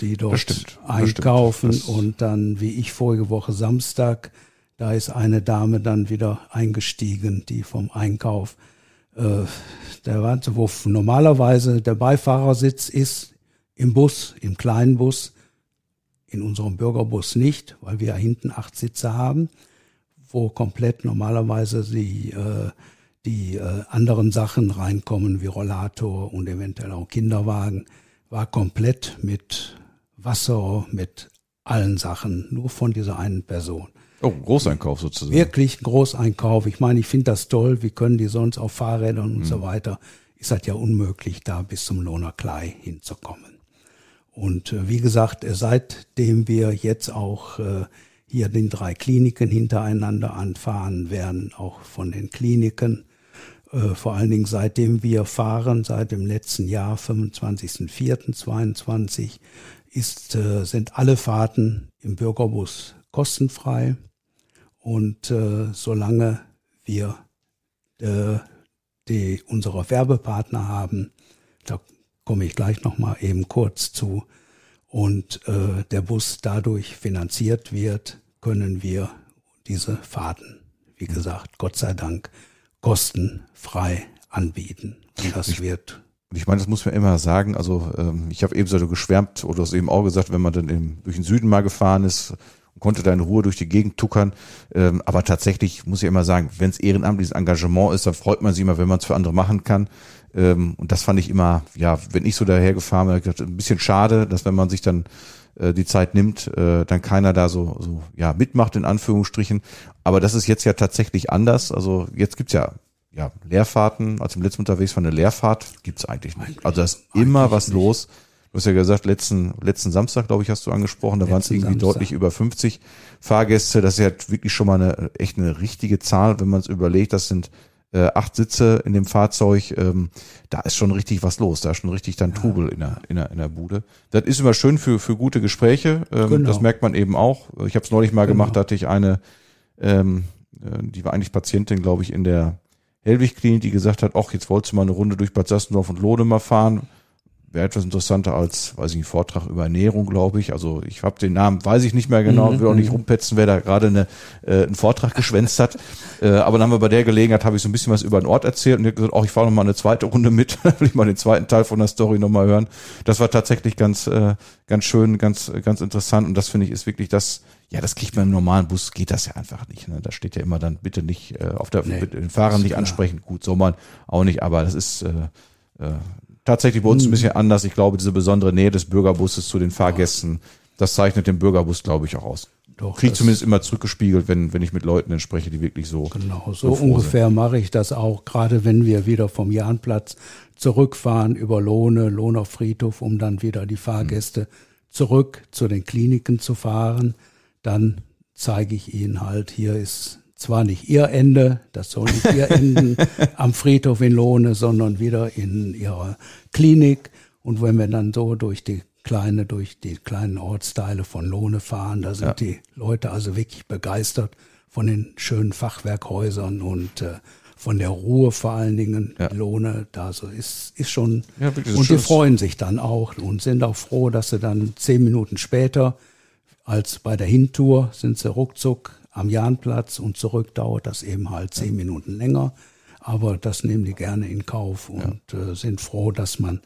die dort
Bestimmt.
einkaufen
Bestimmt.
und dann, wie ich vorige Woche Samstag, da ist eine Dame dann wieder eingestiegen, die vom Einkauf äh, der Wahnsinn, wo normalerweise der Beifahrersitz ist im Bus, im kleinen Bus, in unserem Bürgerbus nicht, weil wir hinten acht Sitze haben, wo komplett normalerweise die, äh, die äh, anderen Sachen reinkommen, wie Rollator und eventuell auch Kinderwagen, war komplett mit Wasser, mit allen Sachen, nur von dieser einen Person.
Oh, Großeinkauf sozusagen.
Wirklich ein Großeinkauf. Ich meine, ich finde das toll. Wie können die sonst auf Fahrrädern und mhm. so weiter? Ist halt ja unmöglich, da bis zum Lohner Klei hinzukommen. Und äh, wie gesagt, äh, seitdem wir jetzt auch äh, hier den drei Kliniken hintereinander anfahren, werden auch von den Kliniken, äh, vor allen Dingen seitdem wir fahren, seit dem letzten Jahr, 25.04.22, ist, äh, sind alle Fahrten im Bürgerbus kostenfrei. Und äh, solange wir äh, die unsere Werbepartner haben, da komme ich gleich noch mal eben kurz zu, und äh, der Bus dadurch finanziert wird, können wir diese Fahrten, wie gesagt, Gott sei Dank, kostenfrei anbieten. Und das
ich,
wird.
Ich meine, das muss man immer sagen. Also ähm, ich habe eben so geschwärmt oder hast eben auch gesagt, wenn man dann im, durch den Süden mal gefahren ist konnte da in Ruhe durch die Gegend tuckern. Ähm, aber tatsächlich muss ich immer sagen, wenn es ehrenamtliches Engagement ist, dann freut man sich immer, wenn man es für andere machen kann. Ähm, und das fand ich immer, ja, wenn ich so dahergefahren bin, ein bisschen schade, dass wenn man sich dann äh, die Zeit nimmt, äh, dann keiner da so, so ja mitmacht in Anführungsstrichen. Aber das ist jetzt ja tatsächlich anders. Also jetzt gibt's ja ja, Leerfahrten, als im letzten unterwegs war eine Leerfahrt, gibt's eigentlich nicht. Eigentlich, also da ist immer was nicht. los. Du hast ja gesagt, letzten, letzten Samstag, glaube ich, hast du angesprochen, da waren es irgendwie Samstag. deutlich über 50 Fahrgäste. Das ist ja wirklich schon mal eine echt eine richtige Zahl, wenn man es überlegt. Das sind äh, acht Sitze in dem Fahrzeug. Ähm, da ist schon richtig was los. Da ist schon richtig dann Trubel in der, in der, in der Bude. Das ist immer schön für, für gute Gespräche. Ähm, genau. Das merkt man eben auch. Ich habe es neulich mal genau. gemacht, da hatte ich eine, ähm, äh, die war eigentlich Patientin, glaube ich, in der Hellwig-Klinik, die gesagt hat, ach, jetzt wolltest du mal eine Runde durch Bad Sassendorf und Lode mal fahren wäre etwas interessanter als, weiß ich nicht, Vortrag über Ernährung, glaube ich. Also ich habe den Namen, weiß ich nicht mehr genau, mhm. will auch nicht mhm. rumpetzen, wer da gerade eine, äh, einen Vortrag geschwänzt hat. *laughs* Äh, aber dann haben wir bei der Gelegenheit, habe ich so ein bisschen was über den Ort erzählt und gesagt, auch ich fahre noch mal eine zweite Runde mit, *laughs* will ich mal den zweiten Teil von der Story noch mal hören. Das war tatsächlich ganz, äh, ganz schön, ganz, ganz interessant und das finde ich ist wirklich das, ja, das kriegt man im normalen Bus, geht das ja einfach nicht. Ne? Da steht ja immer dann bitte nicht äh, auf der, nee, den Fahrer nicht klar. ansprechen. Gut, soll man auch nicht, aber das ist äh, äh, tatsächlich bei uns ein hm. bisschen anders. Ich glaube, diese besondere Nähe des Bürgerbusses zu den Fahrgästen, das zeichnet den Bürgerbus, glaube ich, auch aus. Doch, Krieg zumindest immer zurückgespiegelt, wenn, wenn ich mit Leuten spreche, die wirklich so.
Genau, so, ungefähr mache ich das auch, gerade wenn wir wieder vom Jahnplatz zurückfahren über Lohne, Lohner Friedhof, um dann wieder die Fahrgäste hm. zurück zu den Kliniken zu fahren. Dann zeige ich ihnen halt, hier ist zwar nicht ihr Ende, das soll nicht ihr enden *laughs* am Friedhof in Lohne, sondern wieder in ihrer Klinik. Und wenn wir dann so durch die kleine, durch die kleinen Ortsteile von Lohne fahren, da sind ja. die Leute also wirklich begeistert von den schönen Fachwerkhäusern und äh, von der Ruhe vor allen Dingen. Ja. Lohne, da so ist, ist schon. Ja, und die freuen sich dann auch und sind auch froh, dass sie dann zehn Minuten später als bei der Hintour sind sie ruckzuck am Jahnplatz und zurück dauert das eben halt zehn Minuten länger. Aber das nehmen die gerne in Kauf und ja. äh, sind froh, dass man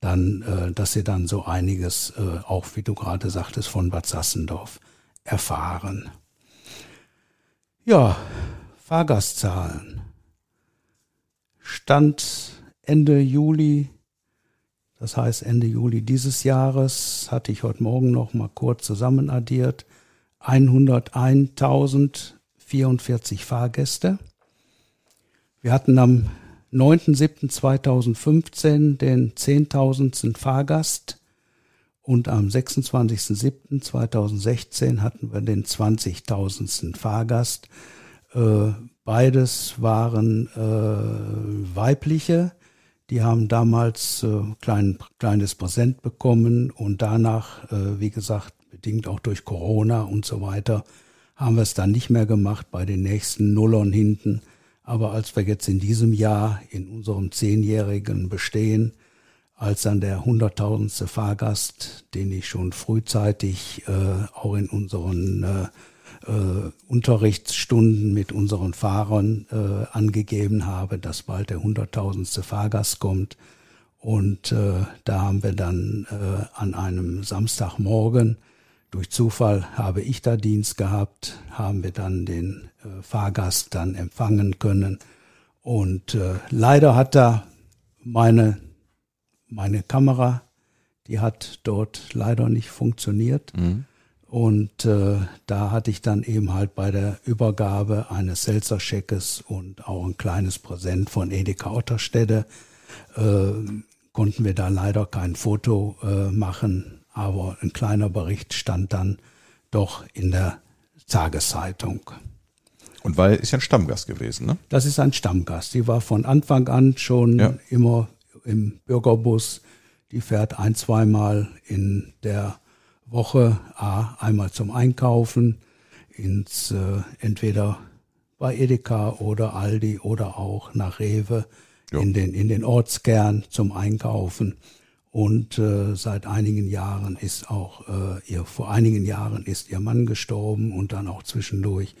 dann, äh, dass sie dann so einiges, äh, auch wie du gerade sagtest, von Bad Sassendorf erfahren. Ja, Fahrgastzahlen. Stand Ende Juli, das heißt Ende Juli dieses Jahres, hatte ich heute Morgen noch mal kurz zusammenaddiert, 101.044 Fahrgäste. Wir hatten am 9.7.2015 den 10.000. Fahrgast und am 26.07.2016 hatten wir den 20.000. Fahrgast. Äh, beides waren äh, weibliche. Die haben damals äh, klein, kleines Präsent bekommen und danach, wie gesagt, bedingt auch durch Corona und so weiter, haben wir es dann nicht mehr gemacht bei den nächsten Nullern hinten. Aber als wir jetzt in diesem Jahr in unserem zehnjährigen Bestehen, als dann der hunderttausendste Fahrgast, den ich schon frühzeitig äh, auch in unseren äh, Unterrichtsstunden mit unseren Fahrern äh, angegeben habe, dass bald der hunderttausendste Fahrgast kommt. Und äh, da haben wir dann äh, an einem Samstagmorgen, durch Zufall habe ich da Dienst gehabt, haben wir dann den äh, Fahrgast dann empfangen können. Und äh, leider hat da meine, meine Kamera, die hat dort leider nicht funktioniert. Mhm. Und äh, da hatte ich dann eben halt bei der Übergabe eines Seltzer-Scheckes und auch ein kleines Präsent von Edeka Otterstede, äh, konnten wir da leider kein Foto äh, machen, aber ein kleiner Bericht stand dann doch in der Tageszeitung.
Und weil ist ja ein Stammgast gewesen, ne?
Das ist ein Stammgast. Die war von Anfang an schon ja. immer im Bürgerbus. Die fährt ein, zweimal in der Woche A, einmal zum Einkaufen ins äh, entweder bei Edeka oder Aldi oder auch nach Rewe in den in den Ortskern zum Einkaufen und äh, seit einigen Jahren ist auch äh, ihr vor einigen Jahren ist ihr Mann gestorben und dann auch zwischendurch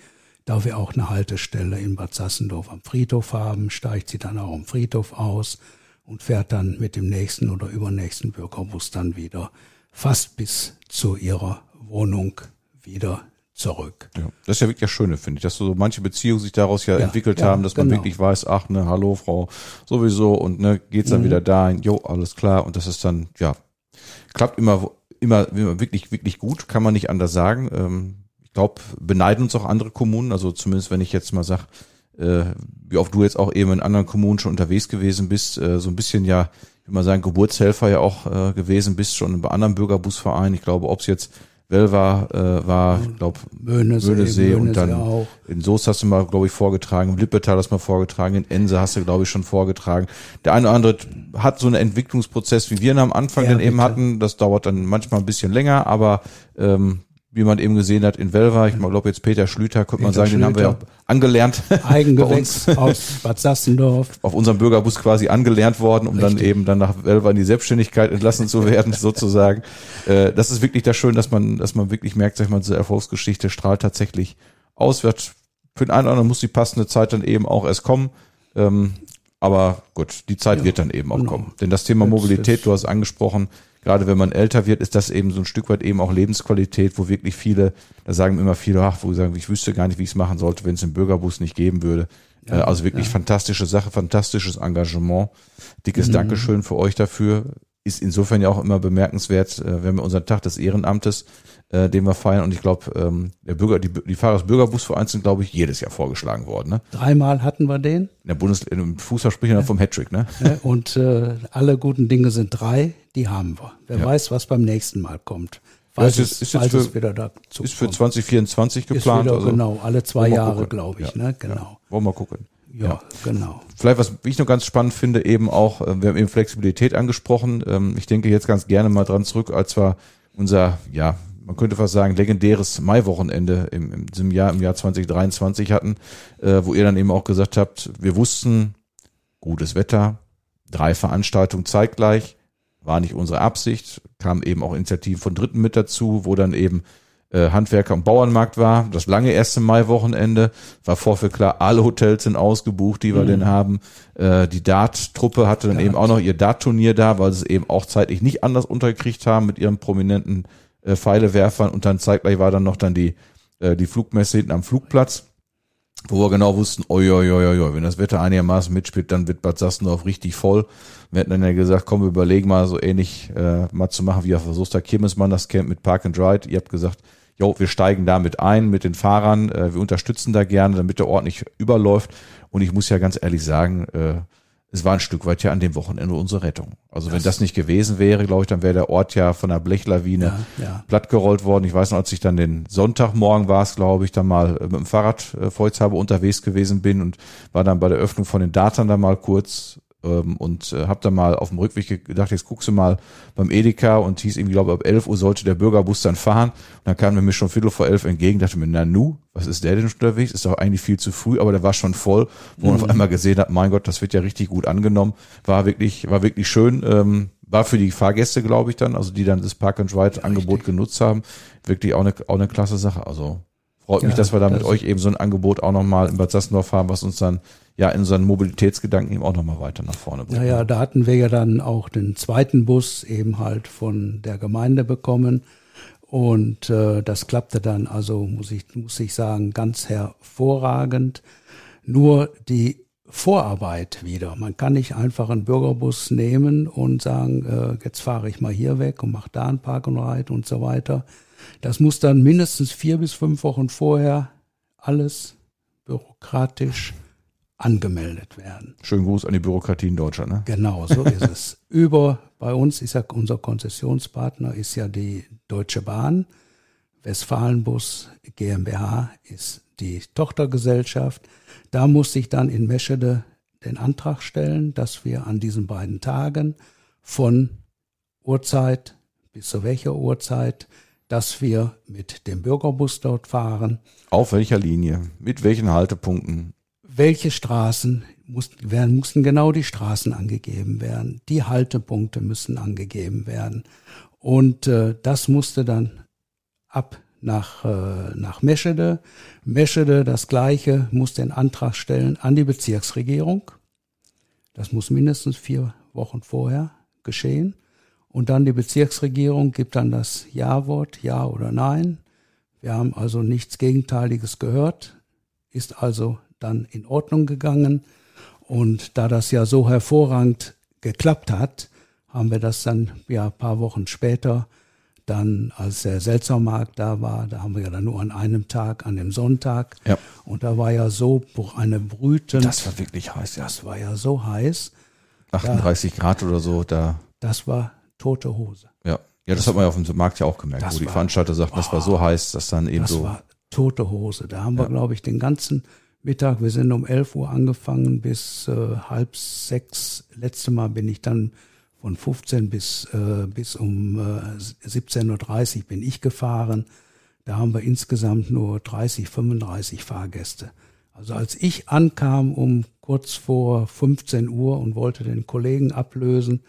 da wir auch eine Haltestelle in Bad Sassendorf am Friedhof haben, steigt sie dann auch am Friedhof aus und fährt dann mit dem nächsten oder übernächsten Bürgerbus dann wieder fast bis zu ihrer Wohnung wieder zurück.
Ja, das ist ja wirklich das Schöne, finde ich, dass so manche Beziehungen sich daraus ja, ja entwickelt ja, haben, dass genau. man wirklich weiß, ach ne, hallo Frau, sowieso und ne, geht's dann mhm. wieder dahin, jo, alles klar und das ist dann, ja, klappt immer, immer, immer wirklich, wirklich gut, kann man nicht anders sagen. Ähm, ich glaube, beneiden uns auch andere Kommunen, also zumindest wenn ich jetzt mal sag, äh, wie oft du jetzt auch eben in anderen Kommunen schon unterwegs gewesen bist, äh, so ein bisschen ja ich würde mal sagen, Geburtshelfer ja auch äh, gewesen bist, schon bei anderen Bürgerbusvereinen. Ich glaube, ob es jetzt Welva äh, war, ich glaube, Möhnesee, Möhnesee und dann auch. in Soest hast du mal, glaube ich, vorgetragen, im Lippetal hast du mal vorgetragen, in Ense hast du, glaube ich, schon vorgetragen. Der eine oder andere hat so einen Entwicklungsprozess, wie wir ihn am Anfang ja, dann eben hatten. Das dauert dann manchmal ein bisschen länger, aber ähm, wie man eben gesehen hat, in Welver. Ich glaube jetzt Peter Schlüter, könnte Peter man sagen, Schlüter. den haben wir auch angelernt.
Eigengewächs *laughs* aus Bad Sassendorf.
Auf unserem Bürgerbus quasi angelernt worden, um Richtig. dann eben dann nach Welver in die Selbstständigkeit entlassen zu werden, *laughs* sozusagen. Äh, das ist wirklich das Schön, dass man, dass man wirklich merkt, sag ich mal, diese Erfolgsgeschichte strahlt tatsächlich aus. Wird für den einen oder anderen muss die passende Zeit dann eben auch erst kommen. Ähm, aber gut, die Zeit ja, wird dann eben auch genau. kommen. Denn das Thema Mobilität, du hast angesprochen, gerade wenn man älter wird, ist das eben so ein Stück weit eben auch Lebensqualität, wo wirklich viele, da sagen immer viele, ach, wo sie sagen, ich wüsste gar nicht, wie ich es machen sollte, wenn es einen Bürgerbus nicht geben würde. Ja, äh, also wirklich ja. fantastische Sache, fantastisches Engagement. Dickes mhm. Dankeschön für euch dafür. Ist insofern ja auch immer bemerkenswert, äh, wenn wir unseren Tag des Ehrenamtes, äh, den wir feiern. Und ich glaube, ähm, der Bürger, die, die Fahrer des Bürgerbusvereins sind, glaube ich, jedes Jahr vorgeschlagen worden. Ne?
Dreimal hatten wir den.
In der Bundes im Fußball sprechen wir ja. vom Hattrick, ne?
Und äh, alle guten Dinge sind drei die haben wir. Wer ja. weiß, was beim nächsten Mal kommt.
Falls, ja, ist, ist, falls es, für, wieder dazu ist für 2024 geplant.
Wieder, also, genau, alle zwei Jahre, glaube ich. Ja, ne? Genau.
Wollen wir mal gucken.
Ja, ja, genau.
Vielleicht, was ich noch ganz spannend finde, eben auch, äh, wir haben eben Flexibilität angesprochen. Ähm, ich denke jetzt ganz gerne mal dran zurück, als wir unser, ja, man könnte fast sagen, legendäres Maiwochenende im, im diesem Jahr, im Jahr 2023 hatten, äh, wo ihr dann eben auch gesagt habt, wir wussten, gutes Wetter, drei Veranstaltungen zeitgleich, war nicht unsere Absicht, kam eben auch Initiativen von Dritten mit dazu, wo dann eben äh, Handwerker und Bauernmarkt war. Das lange erste Mai-Wochenende war vorher klar, alle Hotels sind ausgebucht, die wir mhm. denn haben. Äh, die Dart-Truppe hatte dann Dart. eben auch noch ihr Dart-Turnier da, weil sie es eben auch zeitlich nicht anders untergekriegt haben mit ihren prominenten äh, Pfeilewerfern. Und dann zeitgleich war dann noch dann die, äh, die Flugmesse hinten am Flugplatz wo wir genau wussten, oi, oi, oi, oi, wenn das Wetter einigermaßen mitspielt, dann wird Bad Sassendorf richtig voll. Wir hatten dann ja gesagt, komm, wir überlegen mal so ähnlich äh, mal zu machen, wie auf der Soester Kirmesmann das Camp mit Park and Ride. Ihr habt gesagt, jo, wir steigen damit ein mit den Fahrern, äh, wir unterstützen da gerne, damit der Ort nicht überläuft. Und ich muss ja ganz ehrlich sagen, äh, es war ein Stück weit ja an dem Wochenende unsere Rettung. Also das wenn das nicht gewesen wäre, glaube ich, dann wäre der Ort ja von der Blechlawine ja, ja. plattgerollt worden. Ich weiß noch, als ich dann den Sonntagmorgen war es, glaube ich, dann mal mit dem Fahrrad äh, Volkshabe unterwegs gewesen bin und war dann bei der Öffnung von den Datern da mal kurz ähm, und äh, habe dann mal auf dem Rückweg gedacht, jetzt guckst du mal beim Edeka und hieß irgendwie, glaube ab 11 Uhr sollte der Bürgerbus dann fahren. Und dann kam er mir schon Viertel vor elf entgegen, dachte mir, na nu, was ist der denn unterwegs? Ist doch eigentlich viel zu früh, aber der war schon voll, wo man mhm. auf einmal gesehen hat, mein Gott, das wird ja richtig gut angenommen. War wirklich, war wirklich schön. Ähm, war für die Fahrgäste, glaube ich, dann, also die dann das Park and Ride Angebot genutzt haben, wirklich auch eine, auch eine klasse Sache. Also Freut
Ja,
mich, dass wir da mit euch eben so ein Angebot auch nochmal in Bad Sassendorf haben, was uns dann ja in unseren Mobilitätsgedanken eben auch nochmal weiter nach vorne bringt.
Naja, da hatten wir ja dann auch den zweiten Bus eben halt von der Gemeinde bekommen. Und äh, das klappte dann, also muss ich, muss ich sagen, ganz hervorragend. Nur die Vorarbeit wieder. Man kann nicht einfach einen Bürgerbus nehmen und sagen, äh, jetzt fahre ich mal hier weg und mache da ein Park und Ride und so weiter. Das muss dann mindestens vier bis fünf Wochen vorher alles bürokratisch angemeldet werden.
Schönen Gruß an die Bürokratie in Deutschland. Ne?
Genau, so *laughs* ist es. Über, bei uns ist ja unser Konzessionspartner ist ja die Deutsche Bahn. Westfalenbus GmbH ist die Tochtergesellschaft. Da musste ich dann in Meschede den Antrag stellen, dass wir an diesen beiden Tagen von Uhrzeit bis zu welcher Uhrzeit, dass wir mit dem Bürgerbus dort fahren
Auf welcher Linie? Mit welchen Haltepunkten?
Welche Straßen mussten, werden, mussten genau die Straßen angegeben werden, die Haltepunkte müssen angegeben werden. Und äh, das musste dann ab nach, äh, nach Meschede. Meschede das gleiche, muss den Antrag stellen an die Bezirksregierung. Das muss mindestens vier Wochen vorher geschehen. Und dann die Bezirksregierung gibt dann das Ja-Wort, Ja oder Nein. Wir haben also nichts Gegenteiliges gehört, ist also dann in Ordnung gegangen. Und da das ja so hervorragend geklappt hat, haben wir das dann ja ein paar Wochen später dann, als der Seltsammarkt da war, da haben wir ja dann nur an einem Tag, an dem Sonntag.
Ja.
Und da war ja so eine Brüten.
Das war wirklich heiß, ja.
das war ja so heiß.
38 Grad oder so, da,
Das war tote Hose.
ja. Ja, das hat man ja auf dem Markt ja auch gemerkt,
Das
wo die
war-
Veranstalter sagten, das war so heiß, dass dann eben
Das
so.
war tote Hose. Da haben wir, glaube ich, den ganzen Mittag, wir sind um 11 Uhr angefangen bis äh, halb sechs. Letzte Mal bin ich dann von 15 bis, äh, bis um äh, 17.30 Uhr bin ich gefahren. Da haben wir insgesamt nur 30, 35 Fahrgäste. Also als ich ankam um kurz vor 15 Uhr und wollte den Kollegen ablösen,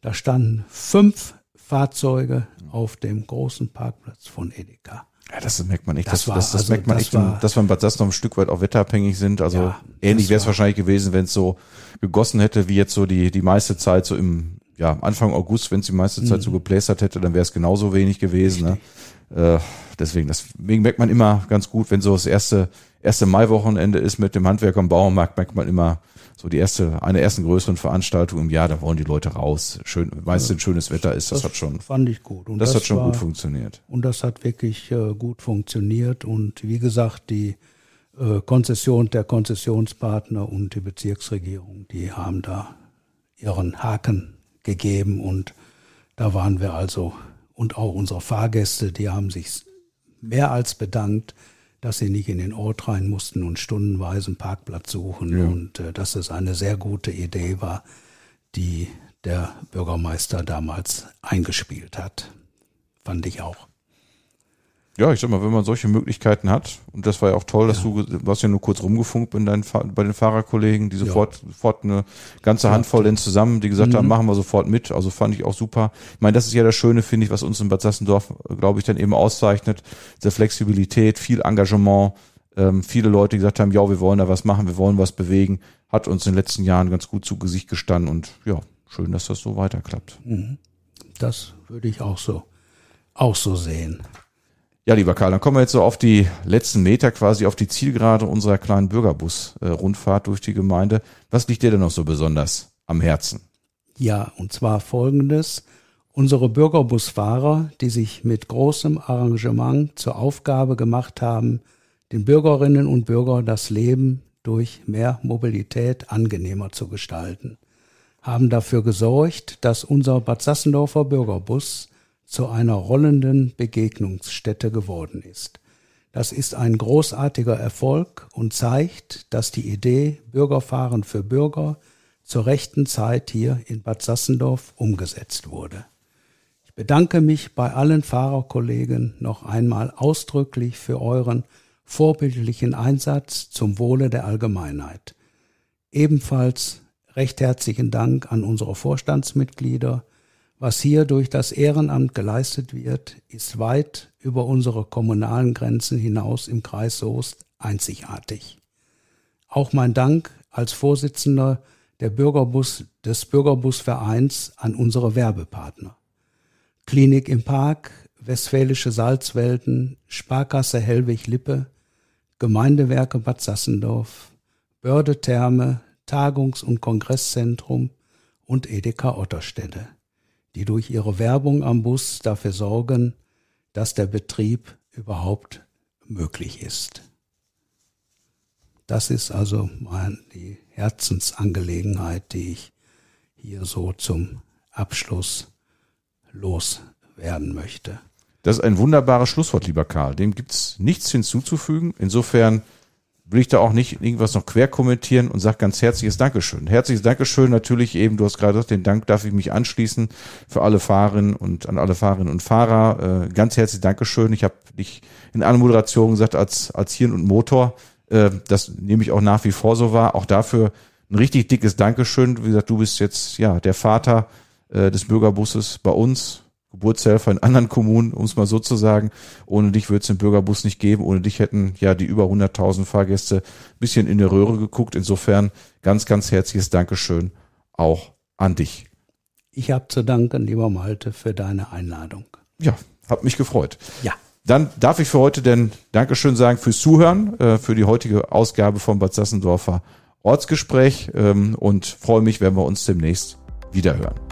da standen fünf Fahrzeuge auf dem großen Parkplatz von Edeka.
Ja, das merkt man echt.
Das
Das,
war-
das, das
also
merkt man echt,
war-
dass wir in Bad Sassendorf ein Stück weit auch wetterabhängig sind. Also
Ja,
ähnlich wäre es wahrscheinlich gewesen, wenn es so gegossen hätte, wie jetzt so die, die meiste Zeit so im ja, Anfang August, wenn es die meiste Zeit so
Mhm.
geplästert hätte, dann wäre es genauso wenig gewesen. Ne? Äh, deswegen, deswegen merkt man immer ganz gut, wenn so das erste, erste Maiwochenende ist mit dem Handwerk am Bauernmarkt, merkt man immer so die erste, eine ersten größeren Veranstaltungen im Jahr, da wollen die Leute raus. Schön, meistens schönes Wetter ist, das, hat schon,
fand ich gut. Und
das, hat schon
war,
gut funktioniert.
Und das hat wirklich äh, gut funktioniert. Und wie gesagt, die äh, Konzession der Konzessionspartner und die Bezirksregierung, die haben da ihren Haken gegeben. Und da waren wir also, und auch unsere Fahrgäste, die haben sich mehr als bedankt, dass sie nicht in den Ort rein mussten und stundenweise einen Parkplatz suchen.
Ja.
Und äh, dass es eine sehr gute Idee war, die der Bürgermeister damals eingespielt hat. Fand ich auch.
Ja, ich sag mal, wenn man solche Möglichkeiten hat, und das war ja auch toll, dass du, du hast ja nur kurz rumgefunkt bei deinen, bei den Fahrerkollegen, die sofort, sofort eine ganze Handvoll denn zusammen, die gesagt haben, machen wir sofort mit. Also fand ich auch super. Ich meine, das ist ja das Schöne, finde ich, was uns in Bad Sassendorf, glaube ich, dann eben auszeichnet. Diese Flexibilität, viel Engagement, ähm, viele Leute, die gesagt haben, ja, wir wollen da was machen, wir wollen was bewegen, hat uns in den letzten Jahren ganz gut zu Gesicht gestanden und ja, schön, dass das so weiterklappt.
Das würde ich auch so, auch so sehen.
Ja, lieber Karl, dann kommen wir jetzt so auf die letzten Meter quasi auf die Zielgerade unserer kleinen Bürgerbus-Rundfahrt durch die Gemeinde. Was liegt dir denn noch so besonders am Herzen?
Ja, und zwar folgendes. Unsere Bürgerbusfahrer, die sich mit großem Arrangement zur Aufgabe gemacht haben, den Bürgerinnen und Bürgern das Leben durch mehr Mobilität angenehmer zu gestalten, haben dafür gesorgt, dass unser Bad Sassendorfer Bürgerbus zu einer rollenden Begegnungsstätte geworden ist. Das ist ein großartiger Erfolg und zeigt, dass die Idee Bürgerfahren für Bürger zur rechten Zeit hier in Bad Sassendorf umgesetzt wurde. Ich bedanke mich bei allen Fahrerkollegen noch einmal ausdrücklich für euren vorbildlichen Einsatz zum Wohle der Allgemeinheit. Ebenfalls recht herzlichen Dank an unsere Vorstandsmitglieder. Was hier durch das Ehrenamt geleistet wird, ist weit über unsere kommunalen Grenzen hinaus im Kreis Soest einzigartig. Auch mein Dank als Vorsitzender der Bürgerbus, des Bürgerbusvereins an unsere Werbepartner. Klinik im Park, Westfälische Salzwelten, Sparkasse Hellwig-Lippe, Gemeindewerke Bad Sassendorf, Börde Therme, Tagungs- und Kongresszentrum und Edeka Otterstede, die durch ihre Werbung am Bus dafür sorgen, dass der Betrieb überhaupt möglich ist. Das ist also die Herzensangelegenheit, die ich hier so zum Abschluss loswerden möchte.
Das ist ein wunderbares Schlusswort, lieber Karl. Dem gibt's nichts hinzuzufügen. Insofern will ich da auch nicht irgendwas noch quer kommentieren und sage ganz herzliches Dankeschön. Herzliches Dankeschön natürlich eben, du hast gerade gesagt, den Dank darf ich mich anschließen für alle Fahrerinnen und an alle Fahrerinnen und Fahrer. Äh, ganz herzliches Dankeschön. Ich habe dich in einer Moderation gesagt als, als Hirn und Motor. Äh, das nehme ich auch nach wie vor so wahr. Auch dafür ein richtig dickes Dankeschön. Wie gesagt, du bist jetzt ja der Vater äh, des Bürgerbusses bei uns Geburtshelfer in anderen Kommunen, um es mal so zu sagen. Ohne dich würde es den Bürgerbus nicht geben. Ohne dich hätten ja die über 100.000 Fahrgäste ein bisschen in der Röhre geguckt. Insofern ganz, ganz herzliches Dankeschön auch an dich.
Ich habe zu danken, lieber Malte, für deine Einladung.
Ja, hat mich gefreut.
Ja.
Dann darf ich für heute denn Dankeschön sagen fürs Zuhören, äh, für die heutige Ausgabe vom Bad Sassendorfer Ortsgespräch ähm, und freue mich, wenn wir uns demnächst wiederhören.